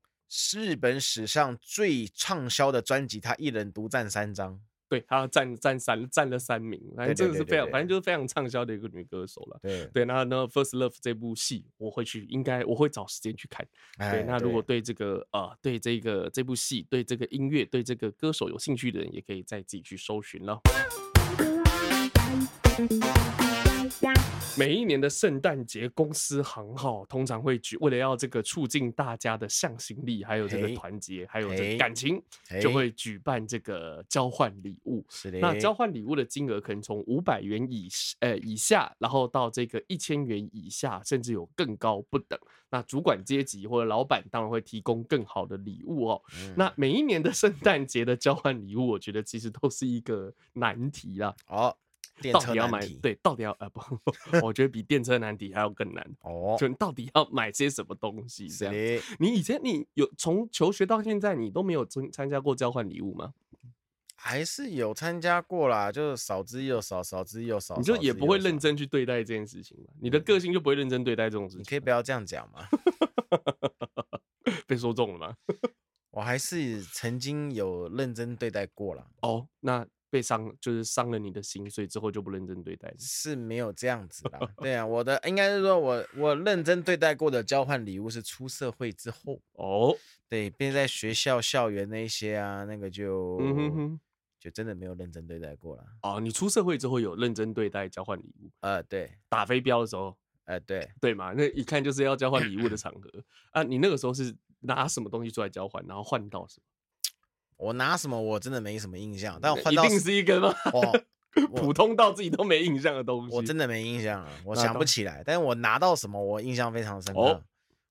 日本史上最畅销的专辑，他一人独占三张。对，他占占三占了三名，反正真的是非常，反正就是非常畅销的一个女歌手了。对对，那那 First Love 这部戏，我会去，应该我会找时间去看。哎、对，那如果对这个呃，对这个这部戏，对这个音乐，对这个歌手有兴趣的人，也可以再自己去搜寻了。每一年的圣诞节，公司行号通常会举，为了要这个促进大家的向心力，还有这个团结，还有这个感情，就会举办这个交换礼物。是的，那交换礼物的金额可能从五百元以呃以下，然后到这个一千元以下，甚至有更高不等。那主管阶级或者老板当然会提供更好的礼物哦。嗯、那每一年的圣诞节的交换礼物，我觉得其实都是一个难题啦。哦。到底要买对，到底要呃不，我觉得比电车难题还要更难哦。就你到底要买些什么东西？这样，你以前你有从求学到现在，你都没有参参加过交换礼物吗？还是有参加过啦，就是少之又少，少之又少。你就也不会认真去对待这件事情嘛？你的个性就不会认真对待这种事情。你可以不要这样讲吗？被说中了吗？我还是曾经有认真对待过了。哦，那。被伤就是伤了你的心，所以之后就不认真对待。是没有这样子的。对啊，我的应该是说我我认真对待过的交换礼物是出社会之后哦。对，并在学校校园那些啊，那个就嗯哼哼就真的没有认真对待过了。哦，你出社会之后有认真对待交换礼物？呃，对，打飞镖的时候，呃，对对嘛，那一看就是要交换礼物的场 合啊。你那个时候是拿什么东西出来交换，然后换到什么？我拿什么我真的没什么印象，但我换到一定是一根吗？普通到自己都没印象的东西，我真的没印象了，我想不起来。但是我拿到什么我印象非常深刻，哦、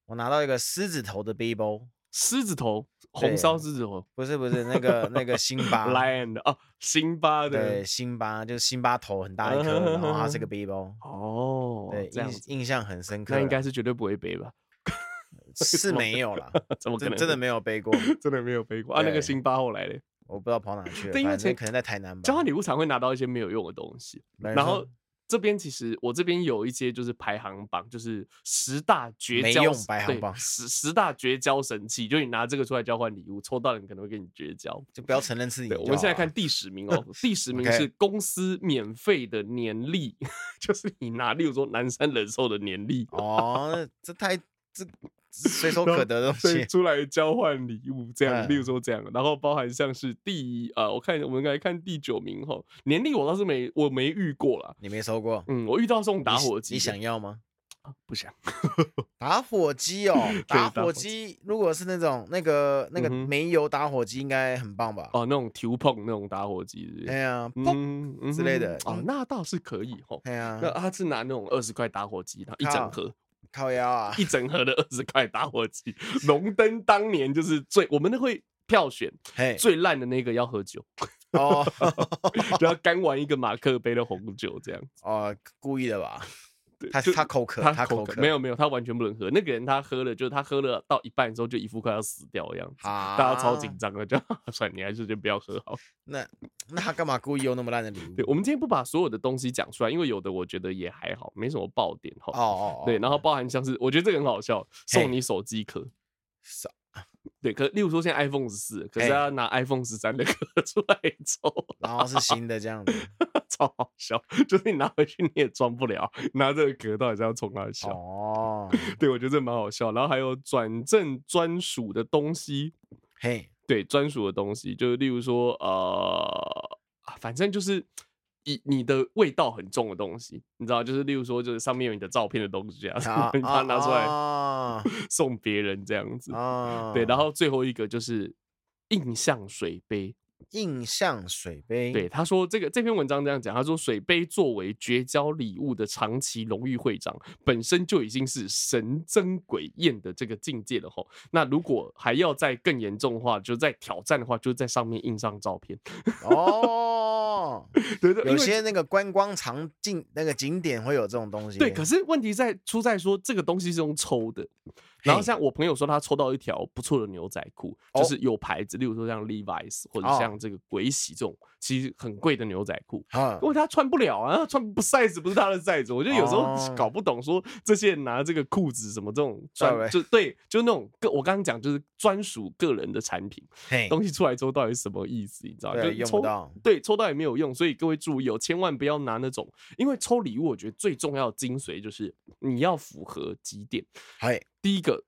我拿到一个狮子头的背包，狮子头，红烧狮子头，不是不是那个那个辛巴，lion 哦，辛巴的，对，辛巴就是辛巴头很大一颗，然后它是个背包，哦，对，印印象很深刻，那应该是绝对不会背吧。是没有啦，怎么可能？真的没有背过，真的没有背过啊！那个辛巴后来嘞，我不知道跑哪去了。对，因为前可能在台南吧。交换礼物常会拿到一些没有用的东西，然后这边其实我这边有一些就是排行榜，就是十大绝交排行榜，十十大绝交神器，就你拿这个出来交换礼物，抽到人可能会跟你绝交，就不要承认自己。我们现在看第十名哦，第十名是公司免费的年历，就是你拿，例如说南山人寿的年历哦，这太这。随手 可得的东西出来交换礼物，这样，例如说这样，然后包含像是第一啊，我看我们来看第九名哈，年历我倒是没我没遇过啦，你没收过？嗯，我遇到送打火机，你想要吗？不想。打火机哦，打火机如果是那种那个那个煤油打火机，应该很棒吧？哦，那种调碰那种打火机，对呀，砰之类的，哦，那倒是可以吼。那他是拿那种二十块打火机，然后一整盒。靠腰啊！一整盒的二十块打火机，荣登当年就是最我们都会票选，最烂的那个要喝酒哦，就要干完一个马克杯的红酒这样哦，故意的吧？他他口渴，他口渴，没有没有，他完全不能喝。那个人他喝了，就是他喝了到一半的时候，就一副快要死掉的样子，大家超紧张的，就算你还是就不要喝好。那那他干嘛故意用那么烂的礼物？对，我们今天不把所有的东西讲出来，因为有的我觉得也还好，没什么爆点哈。哦哦，对，然后包含像是我觉得这个很好笑，送你手机壳。对，可例如说现在 iPhone 十四，可是他拿 iPhone 十三的壳 出来抽，然后是新的这样子，超好笑。就是你拿回去你也装不了，拿这个壳到底是要冲哪笑？哦，对，我觉得这蛮好笑。然后还有转正专属的东西，嘿，对，专属的东西，就是例如说呃，反正就是。以你的味道很重的东西，你知道，就是例如说，就是上面有你的照片的东西啊，把它拿出来送别人这样子。对，然后最后一个就是印象水杯。印象水杯，对，他说这个这篇文章这样讲，他说水杯作为绝交礼物的长期荣誉会长，本身就已经是神憎鬼厌的这个境界了吼。那如果还要再更严重的话，就在挑战的话，就在上面印上照片。哦，对对，有些那个观光场景那个景点会有这种东西。对，可是问题在出在说这个东西是用抽的。然后像我朋友说，他抽到一条不错的牛仔裤，就是有牌子，例如说像 Levi's 或者像这个鬼洗这种，其实很贵的牛仔裤，啊因为他穿不了啊，穿不 size 不是他的 size。我觉得有时候搞不懂，说这些人拿这个裤子什么这种专就对，就那种个我刚刚讲就是专属个人的产品，东西出来之后到底是什么意思？你知道？就抽到对，抽到也没有用，所以各位注意哦，千万不要拿那种，因为抽礼物，我觉得最重要的精髓就是你要符合几点。第一个，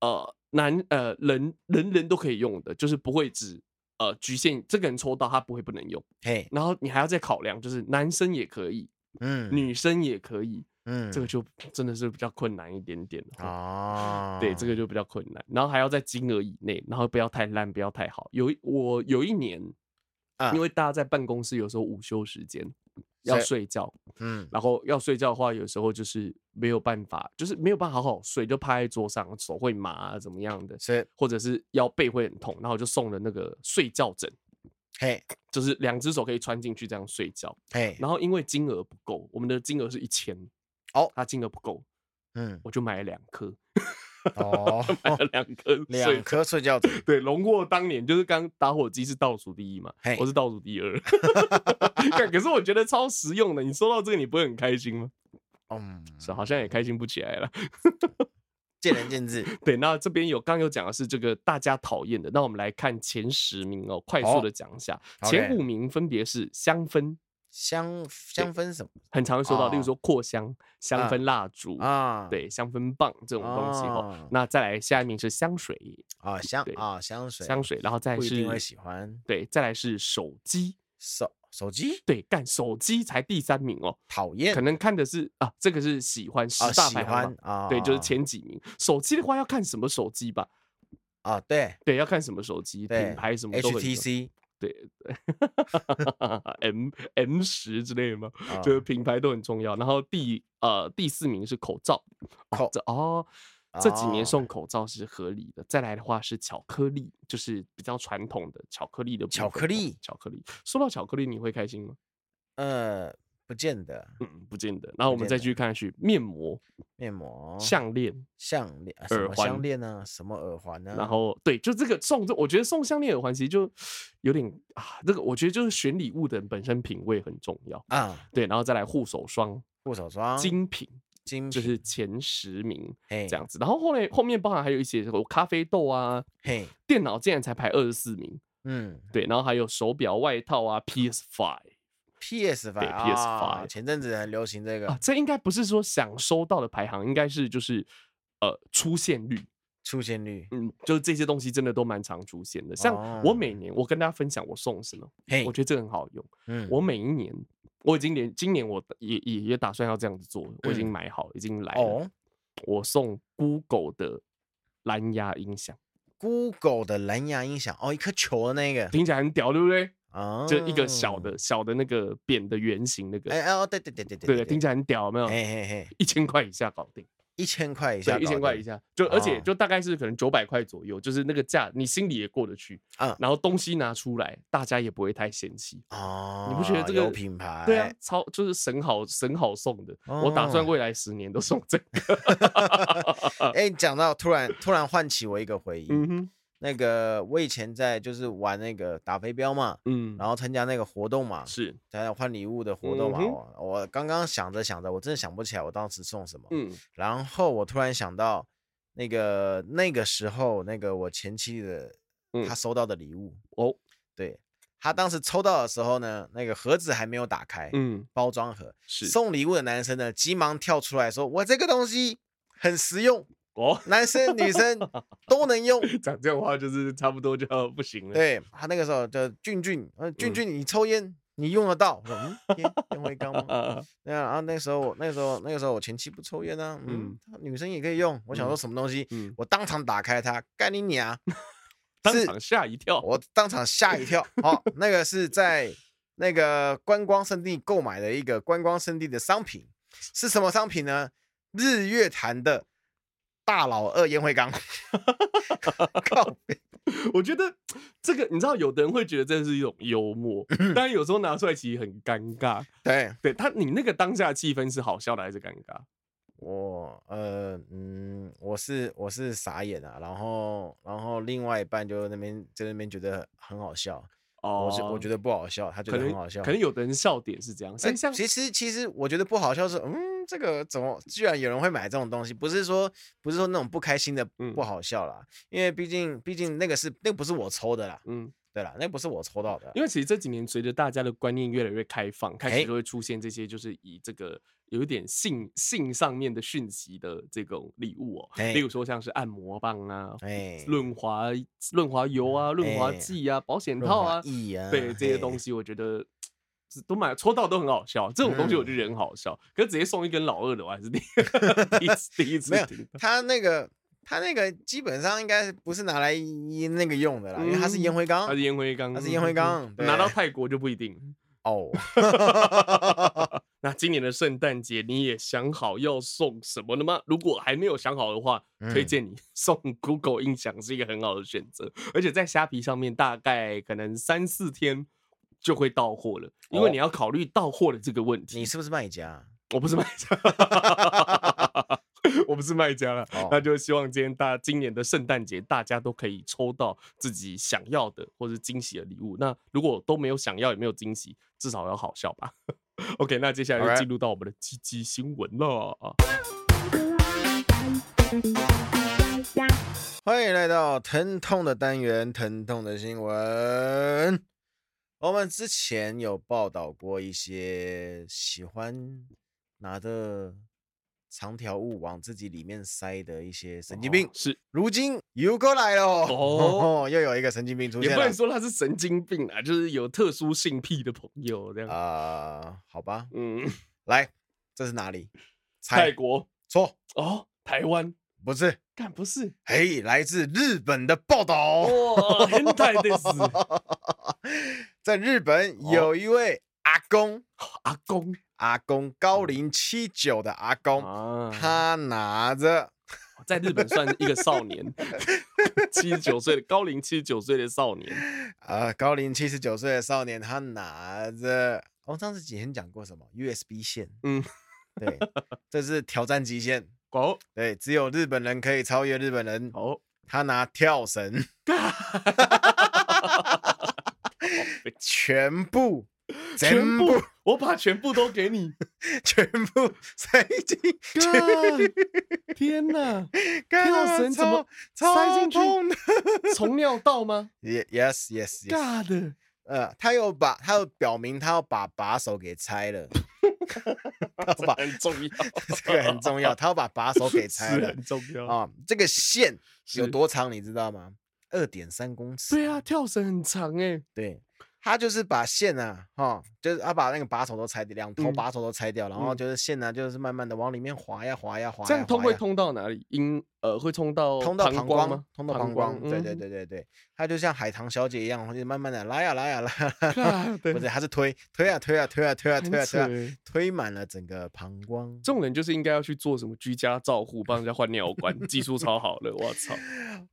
呃，男呃人人人都可以用的，就是不会只呃局限这个人抽到他不会不能用。嘿，然后你还要再考量，就是男生也可以，嗯，女生也可以，嗯，这个就真的是比较困难一点点哦。对，这个就比较困难，然后还要在金额以内，然后不要太烂，不要太好。有我有一年，因为大家在办公室有时候午休时间要睡觉，嗯，然后要睡觉的话，有时候就是没有办法，就是没有办法好好睡，就趴在桌上，手会麻啊，怎么样的，是，或者是腰背会很痛，然后就送了那个睡觉枕。嘿，就是两只手可以穿进去这样睡觉。嘿，然后因为金额不够，我们的金额是一千，哦，它金额不够，嗯，我就买了两颗，哦，买了两颗，两颗睡觉枕，对，荣获当年就是刚打火机是倒数第一嘛，嘿，我是倒数第二，可是我觉得超实用的，你收到这个你不会很开心吗？嗯，是好像也开心不起来了。见仁见智，对。那这边有刚有讲的是这个大家讨厌的，那我们来看前十名哦，快速的讲一下。前五名分别是香氛，香香氛什么？很常会收到，例如说扩香、香氛蜡烛啊，对，香氛棒这种东西哦。那再来下一名是香水啊，香啊香水香水，然后再是喜欢，对，再来是手机手。手机对，干手机才第三名哦，讨厌，可能看的是啊，这个是喜欢十大排行榜啊，对，就是前几名。手机的话要看什么手机吧？啊，对对，要看什么手机，品牌什么都 HTC，对对，M M 十之类的嘛，就是品牌都很重要。然后第呃第四名是口罩，口罩哦。这几年送口罩是合理的，再来的话是巧克力，就是比较传统的巧克力的巧克力。巧克力，说到巧克力，你会开心吗？呃，不见得，嗯，不见得。然后我们再继续看下去，面膜、面膜、项链、项链、耳环、项链呢？什么耳环呢？然后对，就这个送这，我觉得送项链耳环其实就有点啊，这个我觉得就是选礼物的人本身品味很重要啊。对，然后再来护手霜、护手霜、精品。就是前十名这样子，然后后来后面包含还有一些咖啡豆啊，嘿，电脑竟然才排二十四名，嗯，对，然后还有手表、外套啊，PS Five，PS Five，对，PS Five，前阵子很流行这个啊，这应该不是说想收到的排行，应该是就是呃出现率，出现率，嗯，就是这些东西真的都蛮常出现的，像我每年我跟大家分享我送什么，嘿，我觉得这个很好用，嗯，我每一年。我已经连今年我也也也打算要这样子做，我已经买好，已经来了。我送 Google 的蓝牙音响，Google 的蓝牙音响，哦，一颗球的那个，听起来很屌，对不对？啊，就一个小的小的那个扁的圆形那个，哎哦，对对对对对对，听起来很屌，有没有？嘿嘿嘿，一千块以下搞定。一千块以下，一千块以下，就而且就大概是可能九百块左右，就是那个价，你心里也过得去啊。然后东西拿出来，大家也不会太嫌弃哦。你不觉得这个品牌？对啊，超就是省好省好送的。我打算未来十年都送这个。哎，讲到突然突然唤起我一个回忆。嗯哼。那个我以前在就是玩那个打飞镖嘛，嗯，然后参加那个活动嘛，是，在换礼物的活动嘛。我刚刚想着想着，我真的想不起来我当时送什么，嗯，然后我突然想到，那个那个时候那个我前妻的他收到的礼物哦，对，他当时抽到的时候呢，那个盒子还没有打开，嗯，包装盒是。送礼物的男生呢，急忙跳出来说：“我这个东西很实用。” 哦，男生女生 都能用，讲这种话就是差不多就要不行了。对，他那个时候叫俊俊，呃，俊俊，你抽烟你用得到？嗯，烟烟灰缸吗？对啊，然后那个时候我，那个时候，那个时候我前妻不抽烟啊，嗯，女生也可以用。我想说什么东西，嗯，我当场打开它，干你娘！当场吓一跳，我当场吓一跳。好，那个是在那个观光圣地购买的一个观光圣地的商品，是什么商品呢？日月潭的。大佬二烟灰缸，靠北！我觉得这个你知道，有的人会觉得这是一种幽默，但有时候拿出来其实很尴尬。对，对他，你那个当下气氛是好笑的还是尴尬？我呃嗯，我是我是傻眼啊，然后然后另外一半就那边在那边觉得很好笑。哦，我我觉得不好笑，他觉得很好笑。可能有的人笑点是这样，像像其实其实我觉得不好笑是嗯。这个怎么居然有人会买这种东西？不是说不是说那种不开心的不好笑啦，嗯、因为毕竟毕竟那个是那个不是我抽的啦。嗯，对啦，那个不是我抽到的。因为其实这几年随着大家的观念越来越开放，开始就会出现这些就是以这个有一点性性上面的讯息的这种礼物哦，例如说像是按摩棒啊，润滑润滑油啊，润滑剂啊，保险套啊，对这些东西，我觉得。都买抽到都很好笑，这种东西我就觉得很好笑。嗯、可是直接送一根老二的，我还是第 第一次第一次没有。他那个他那个基本上应该不是拿来那个用的啦，嗯、因为它是烟灰缸，它是烟灰缸，它是烟灰缸。拿到泰国就不一定哦。那今年的圣诞节你也想好要送什么了吗？如果还没有想好的话，嗯、推荐你 送 Google 音响是一个很好的选择，而且在虾皮上面大概可能三四天。就会到货了，因为你要考虑到货的这个问题。你是不是卖家？我不是卖家，我不是卖家了。那就希望今天大今年的圣诞节，大家都可以抽到自己想要的或是惊喜的礼物。那如果都没有想要，也没有惊喜，至少要好笑吧？OK，那接下来就进入到我们的鸡鸡新闻了。欢迎来到疼痛的单元，疼痛的新闻。我们之前有报道过一些喜欢拿着长条物往自己里面塞的一些神经病，是如今又过来了哦，又有一个神经病出现了。也不能说他是神经病啊，就是有特殊性癖的朋友这样啊。好吧，嗯，来，这是哪里？泰国？错哦，台湾？不是，干不是？嘿，来自日本的报道。哇，很台的是。在日本有一位阿公，阿公，阿公高龄七九的阿公，他拿着，在日本算一个少年，七十九岁的高龄七十九岁的少年，啊，高龄七十九岁的少年，他拿着，我上次几天讲过什么？USB 线，嗯，对，这是挑战极限。哦，对，只有日本人可以超越日本人。哦，他拿跳绳，全部，全部，我把全部都给你，全部塞进去。天哪，跳绳怎么塞进去？从尿道吗？Yes，Yes，Yes。God，呃，他又把，他又表明他要把把手给拆了。他把很重要，这个很重要。他要把把手给拆了，很重要啊。这个线有多长，你知道吗？二点三公尺。对啊，跳绳很长哎。对。他就是把线啊，哈，就是他把那个把手都拆掉，两头把手都拆掉，然后就是线呢，就是慢慢的往里面滑呀滑呀滑。这样通会通到哪里？阴呃会通到通到膀胱吗？通到膀胱。对对对对对，他就像海棠小姐一样，就慢慢的拉呀拉呀拉。不是，他是推推啊推啊推啊推啊推啊推啊，推满了整个膀胱。这种人就是应该要去做什么居家照护，帮人家换尿管，技术超好了，我操。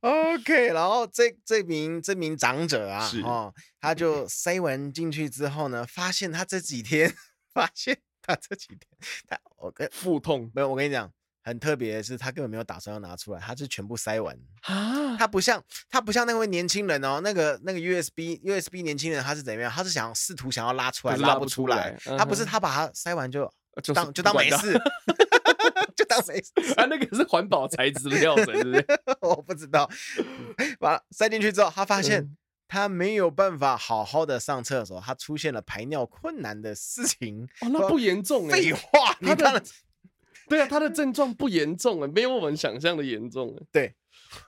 OK，然后这这名这名长者啊，哦，他就。塞完进去之后呢，发现他这几天，发现他这几天，他我跟腹痛没有，我跟你讲，很特别的是，他根本没有打算要拿出来，他是全部塞完啊。他不像他不像那位年轻人哦，那个那个 USB USB 年轻人他是怎么样？他是想试图想要拉出来，拉不出来。他不是他把它塞完就当就当没事，就当没事。啊，那个是环保材质的料子，是不是？我不知道。把它塞进去之后，他发现。他没有办法好好的上厕所，他出现了排尿困难的事情。哦，那不严重哎。废话，你看，对啊，他的症状不严重哎，没有我们想象的严重哎。对，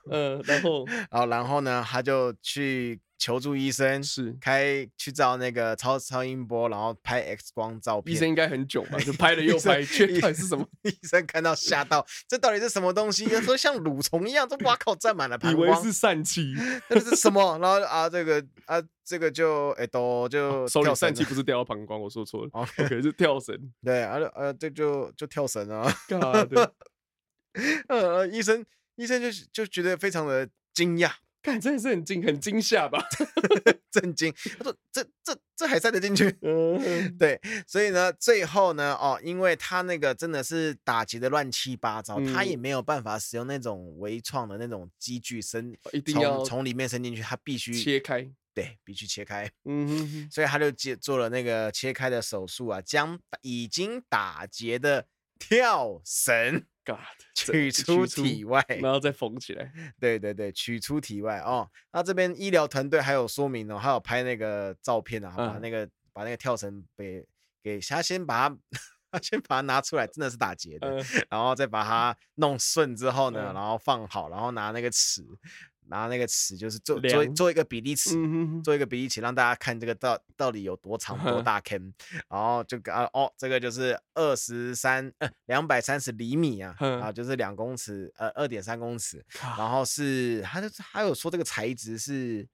嗯，然后，然后，然后呢，他就去。求助医生是开去照那个超超音波，然后拍 X 光照片。医生应该很久吧？就拍了又拍，确定是什么？医生看到吓到，这到底是什么东西？他说像蠕虫一样，这哇靠，占满了膀胱。以为是疝气，那是什么？然后啊，这个啊，这个就哎都就手里疝气不是掉到膀胱，我说错了。OK，是跳绳。对，啊呃，这就就跳绳啊。干呃，医生医生就就觉得非常的惊讶。看，真的是很惊，很惊吓吧？震惊！他说：“这、这、这还塞得进去？”嗯，对。所以呢，最后呢，哦，因为他那个真的是打结的乱七八糟，嗯、他也没有办法使用那种微创的那种机具伸，一定要从里面伸进去，他必须切开，对，必须切开。嗯哼哼，所以他就接做了那个切开的手术啊，将已经打结的跳绳。God, 取出体外，然后再缝起来。对对对，取出体外哦。那这边医疗团队还有说明哦，还有拍那个照片啊，把那个、嗯、把那个跳绳给给他先把它，他先把它拿出来，真的是打结的，嗯、然后再把它弄顺之后呢，嗯、然后放好，然后拿那个尺，拿那个尺，就是做做做一个比例尺，嗯、做一个比例尺，让大家看这个到到底有多长多 大 Cam，然后就啊哦，这个就是二十三呃两百三十厘米啊，啊就是两公尺呃二点三公尺，然后是他就他有说这个材质是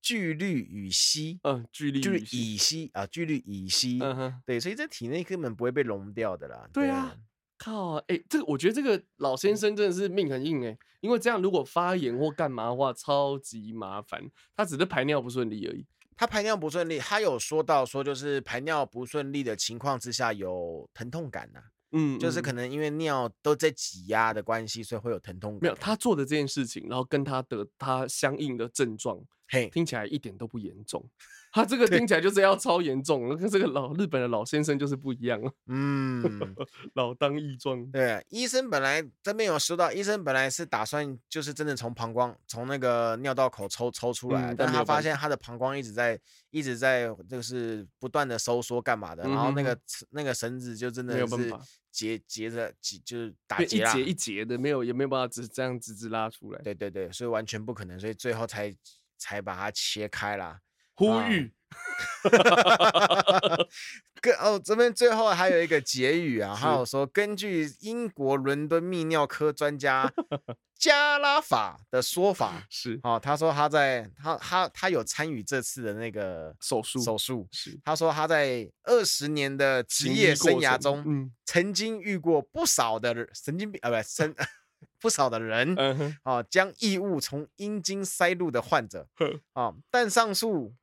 聚氯乙烯，嗯，聚氯聚乙烯。啊，聚氯乙烯，嗯，对，所以在体内根本不会被溶掉的啦，对啊。靠，哎、欸，这个我觉得这个老先生真的是命很硬哎，因为这样如果发炎或干嘛的话，超级麻烦。他只是排尿不顺利而已。他排尿不顺利，他有说到说就是排尿不顺利的情况之下有疼痛感呐、啊，嗯，就是可能因为尿都在挤压的关系，所以会有疼痛感。没有，他做的这件事情，然后跟他的他相应的症状，嘿，听起来一点都不严重。他这个听起来就是要超严重，跟这个老日本的老先生就是不一样。嗯，老当益壮。对，医生本来这边有说到，医生本来是打算就是真的从膀胱从那个尿道口抽抽出来，嗯、但他发现他的膀胱一直在一直在就是不断的收缩干嘛的，嗯、然后那个那个绳子就真的是结结着结就是打结，一节一节的，没有也没有办法只这样直直拉出来。对对对，所以完全不可能，所以最后才才把它切开啦。呼吁，跟哦这边最后还有一个结语啊，还有说根据英国伦敦泌尿科专家 加拉法的说法 是哦，他说他在他他他有参与这次的那个手术手术，是他说他在二十年的职业生涯中，嗯，曾经遇过不少的神经病啊，不是不少的人，嗯哼，哦，将异物从阴茎塞入的患者，啊，但上述。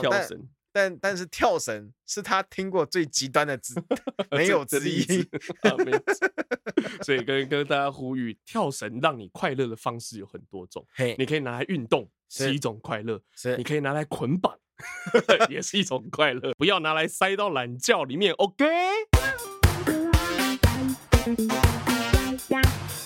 跳绳，但但，但是跳绳是他听过最极端的字，没有之一。所以跟跟大家呼吁，跳绳让你快乐的方式有很多种。嘿，你可以拿来运动，是一种快乐；是，你可以拿来捆绑，也是一种快乐。不要拿来塞到懒觉里面。OK。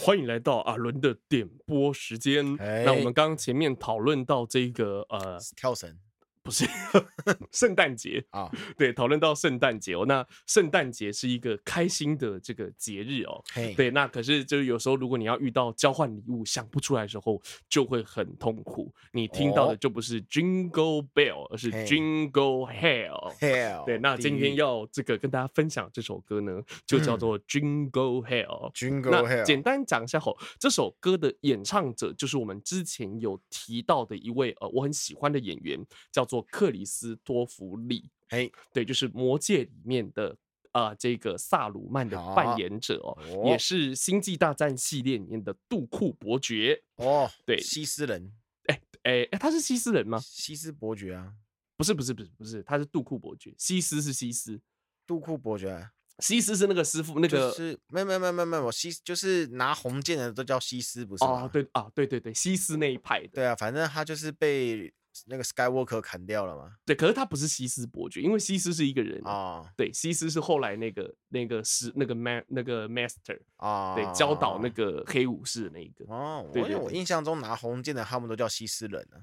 欢迎来到阿伦的点播时间。那我们刚刚前面讨论到这个呃跳绳。不是 圣诞节啊，对，讨论到圣诞节哦，那圣诞节是一个开心的这个节日哦，对，那可是就是有时候如果你要遇到交换礼物想不出来的时候，就会很痛苦。你听到的就不是 Jingle Bell，而是 Jingle Hell。对，那今天要这个跟大家分享这首歌呢，就叫做 Jingle Hell。Jingle Hell。简单讲一下吼，这首歌的演唱者就是我们之前有提到的一位呃，我很喜欢的演员，叫。做克里斯多弗利，哎对，就是《魔戒》里面的啊、呃，这个萨鲁曼的扮演者哦，oh. 也是《星际大战》系列里面的杜库伯爵哦，oh. 对，西斯人，哎哎哎，他是西斯人吗？西斯伯爵啊，不是不是不是不是，他是杜库伯爵，西斯是西斯，杜库伯爵，西斯是那个师傅，那个是没有没有没有没有，我西就是拿红剑的都叫西斯，不是吗？哦，对啊，对对对，西斯那一派的，对啊，反正他就是被。那个 Skywalker 砍掉了吗？对，可是他不是西斯伯爵，因为西斯是一个人啊。哦、对，西斯是后来那个那个是那个 man 那个 master 啊，对，教导那个黑武士的那一个。哦，对，对，对，我印象中拿红剑的他们都叫西斯人呢、啊。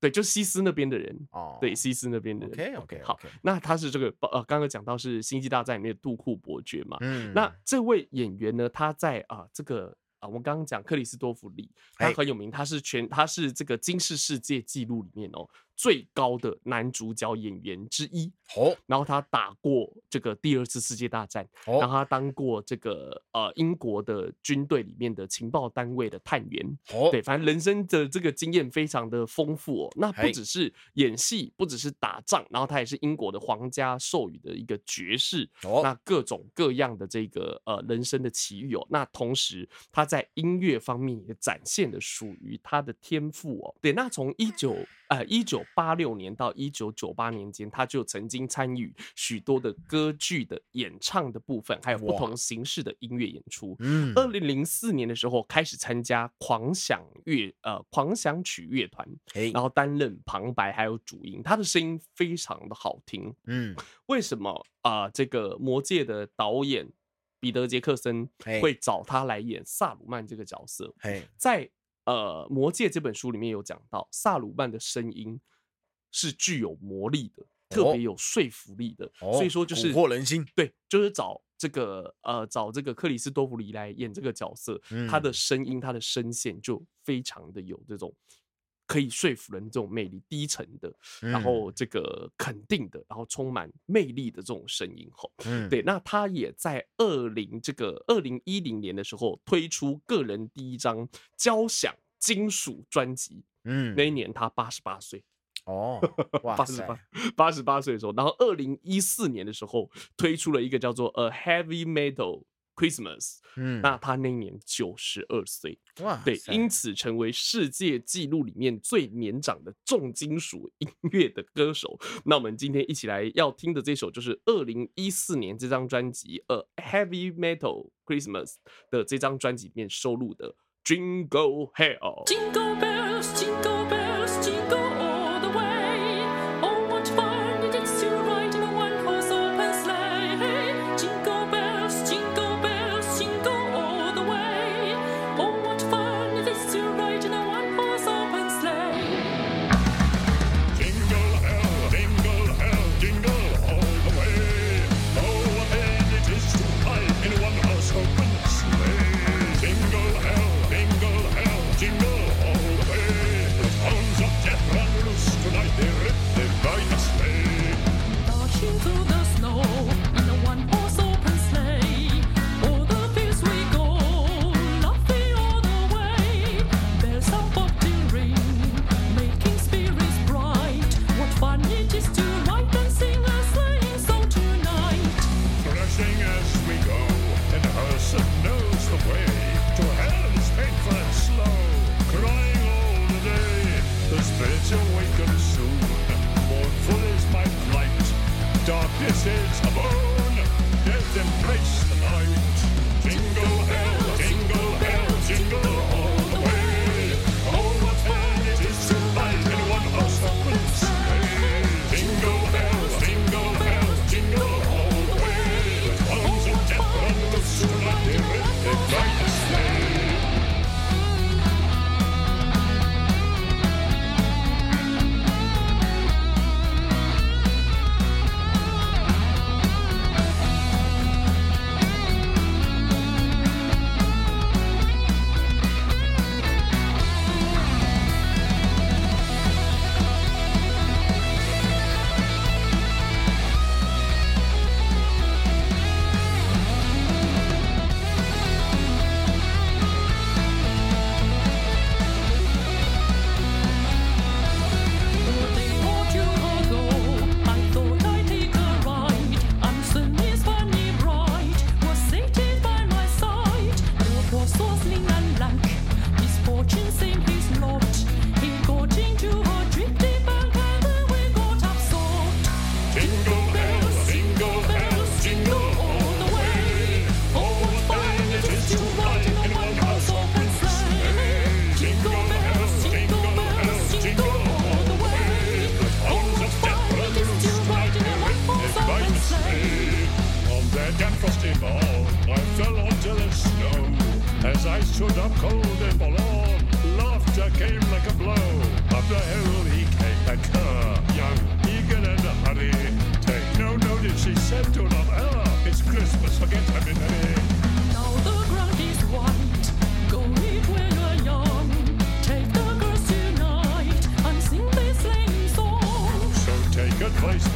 对，就西斯那边的人。哦，对，西斯那边的人。OK OK，好，那他是这个呃，刚刚讲到是星际大战里面的杜库伯爵嘛。嗯。那这位演员呢，他在啊、呃、这个。啊，我们刚刚讲克里斯多弗里，他很有名，他是全他是这个金氏世界纪录里面哦。最高的男主角演员之一哦，然后他打过这个第二次世界大战哦，然后他当过这个呃英国的军队里面的情报单位的探员哦，对，反正人生的这个经验非常的丰富哦。那不只是演戏，不只是打仗，然后他也是英国的皇家授予的一个爵士哦。那各种各样的这个呃人生的奇遇哦，那同时他在音乐方面也展现了属于他的天赋哦。对，那从一九。呃，一九八六年到一九九八年间，他就曾经参与许多的歌剧的演唱的部分，还有不同形式的音乐演出。嗯，二零零四年的时候开始参加狂想乐呃狂想曲乐团，欸、然后担任旁白还有主音，他的声音非常的好听。嗯，为什么啊、呃？这个魔戒的导演彼得杰克森会找他来演萨鲁曼这个角色？欸、在呃，《魔戒》这本书里面有讲到，萨鲁曼的声音是具有魔力的，特别有说服力的，哦、所以说就是蛊惑人心。对，就是找这个呃找这个克里斯多弗里来演这个角色，嗯、他的声音他的声线就非常的有这种。可以说服人这种魅力，低沉的，然后这个肯定的，然后充满魅力的这种声音吼，嗯，对，那他也在二零这个二零一零年的时候推出个人第一张交响金属专辑，嗯，那一年他八十八岁哦，八十八八十八岁的时候，然后二零一四年的时候推出了一个叫做 A Heavy Metal。Christmas，嗯，那他那年九十二岁，哇，对，因此成为世界纪录里面最年长的重金属音乐的歌手。那我们今天一起来要听的这首，就是二零一四年这张专辑《A Heavy Metal Christmas》的这张专辑里面收录的《Jingle Hell》。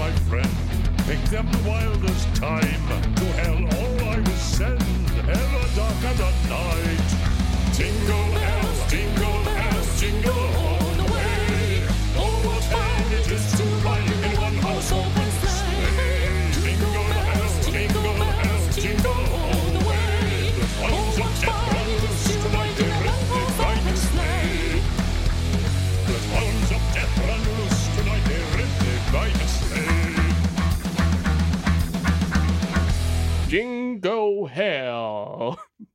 my friend. Make them the wildest time. To hell all I will send, ever darker the night. Tingle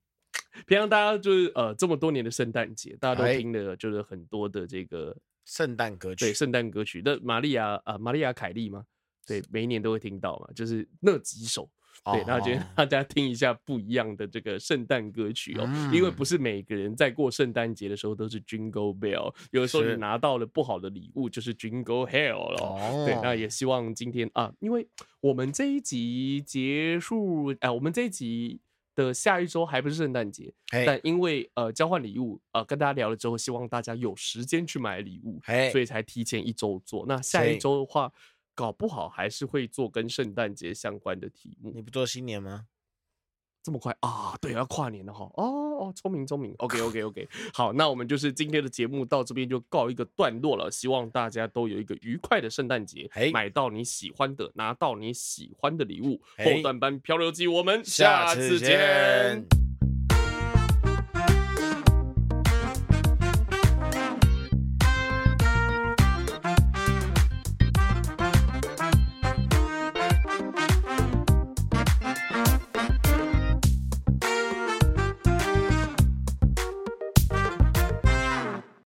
平常大家就是呃这么多年的圣诞节，大家都听的就是很多的这个圣诞歌曲，对圣诞歌曲那玛利亚啊，玛利亚凯莉吗？对，每一年都会听到嘛，就是那几首。对，然后觉得大家听一下不一样的这个圣诞歌曲哦，嗯、因为不是每个人在过圣诞节的时候都是 Jingle Bell，有的时候你拿到了不好的礼物就是 Jingle Hell 了。哦、对，那也希望今天啊，因为我们这一集结束，哎、呃，我们这一集的下一周还不是圣诞节，但因为呃交换礼物，呃跟大家聊了之后，希望大家有时间去买礼物，所以才提前一周做。那下一周的话。搞不好还是会做跟圣诞节相关的题目。你不做新年吗？这么快啊？对，要跨年了哈。哦哦，聪明聪明。OK OK OK。好，那我们就是今天的节目到这边就告一个段落了。希望大家都有一个愉快的圣诞节，嘿买到你喜欢的，拿到你喜欢的礼物。嘿后段班漂流记，我们下次见。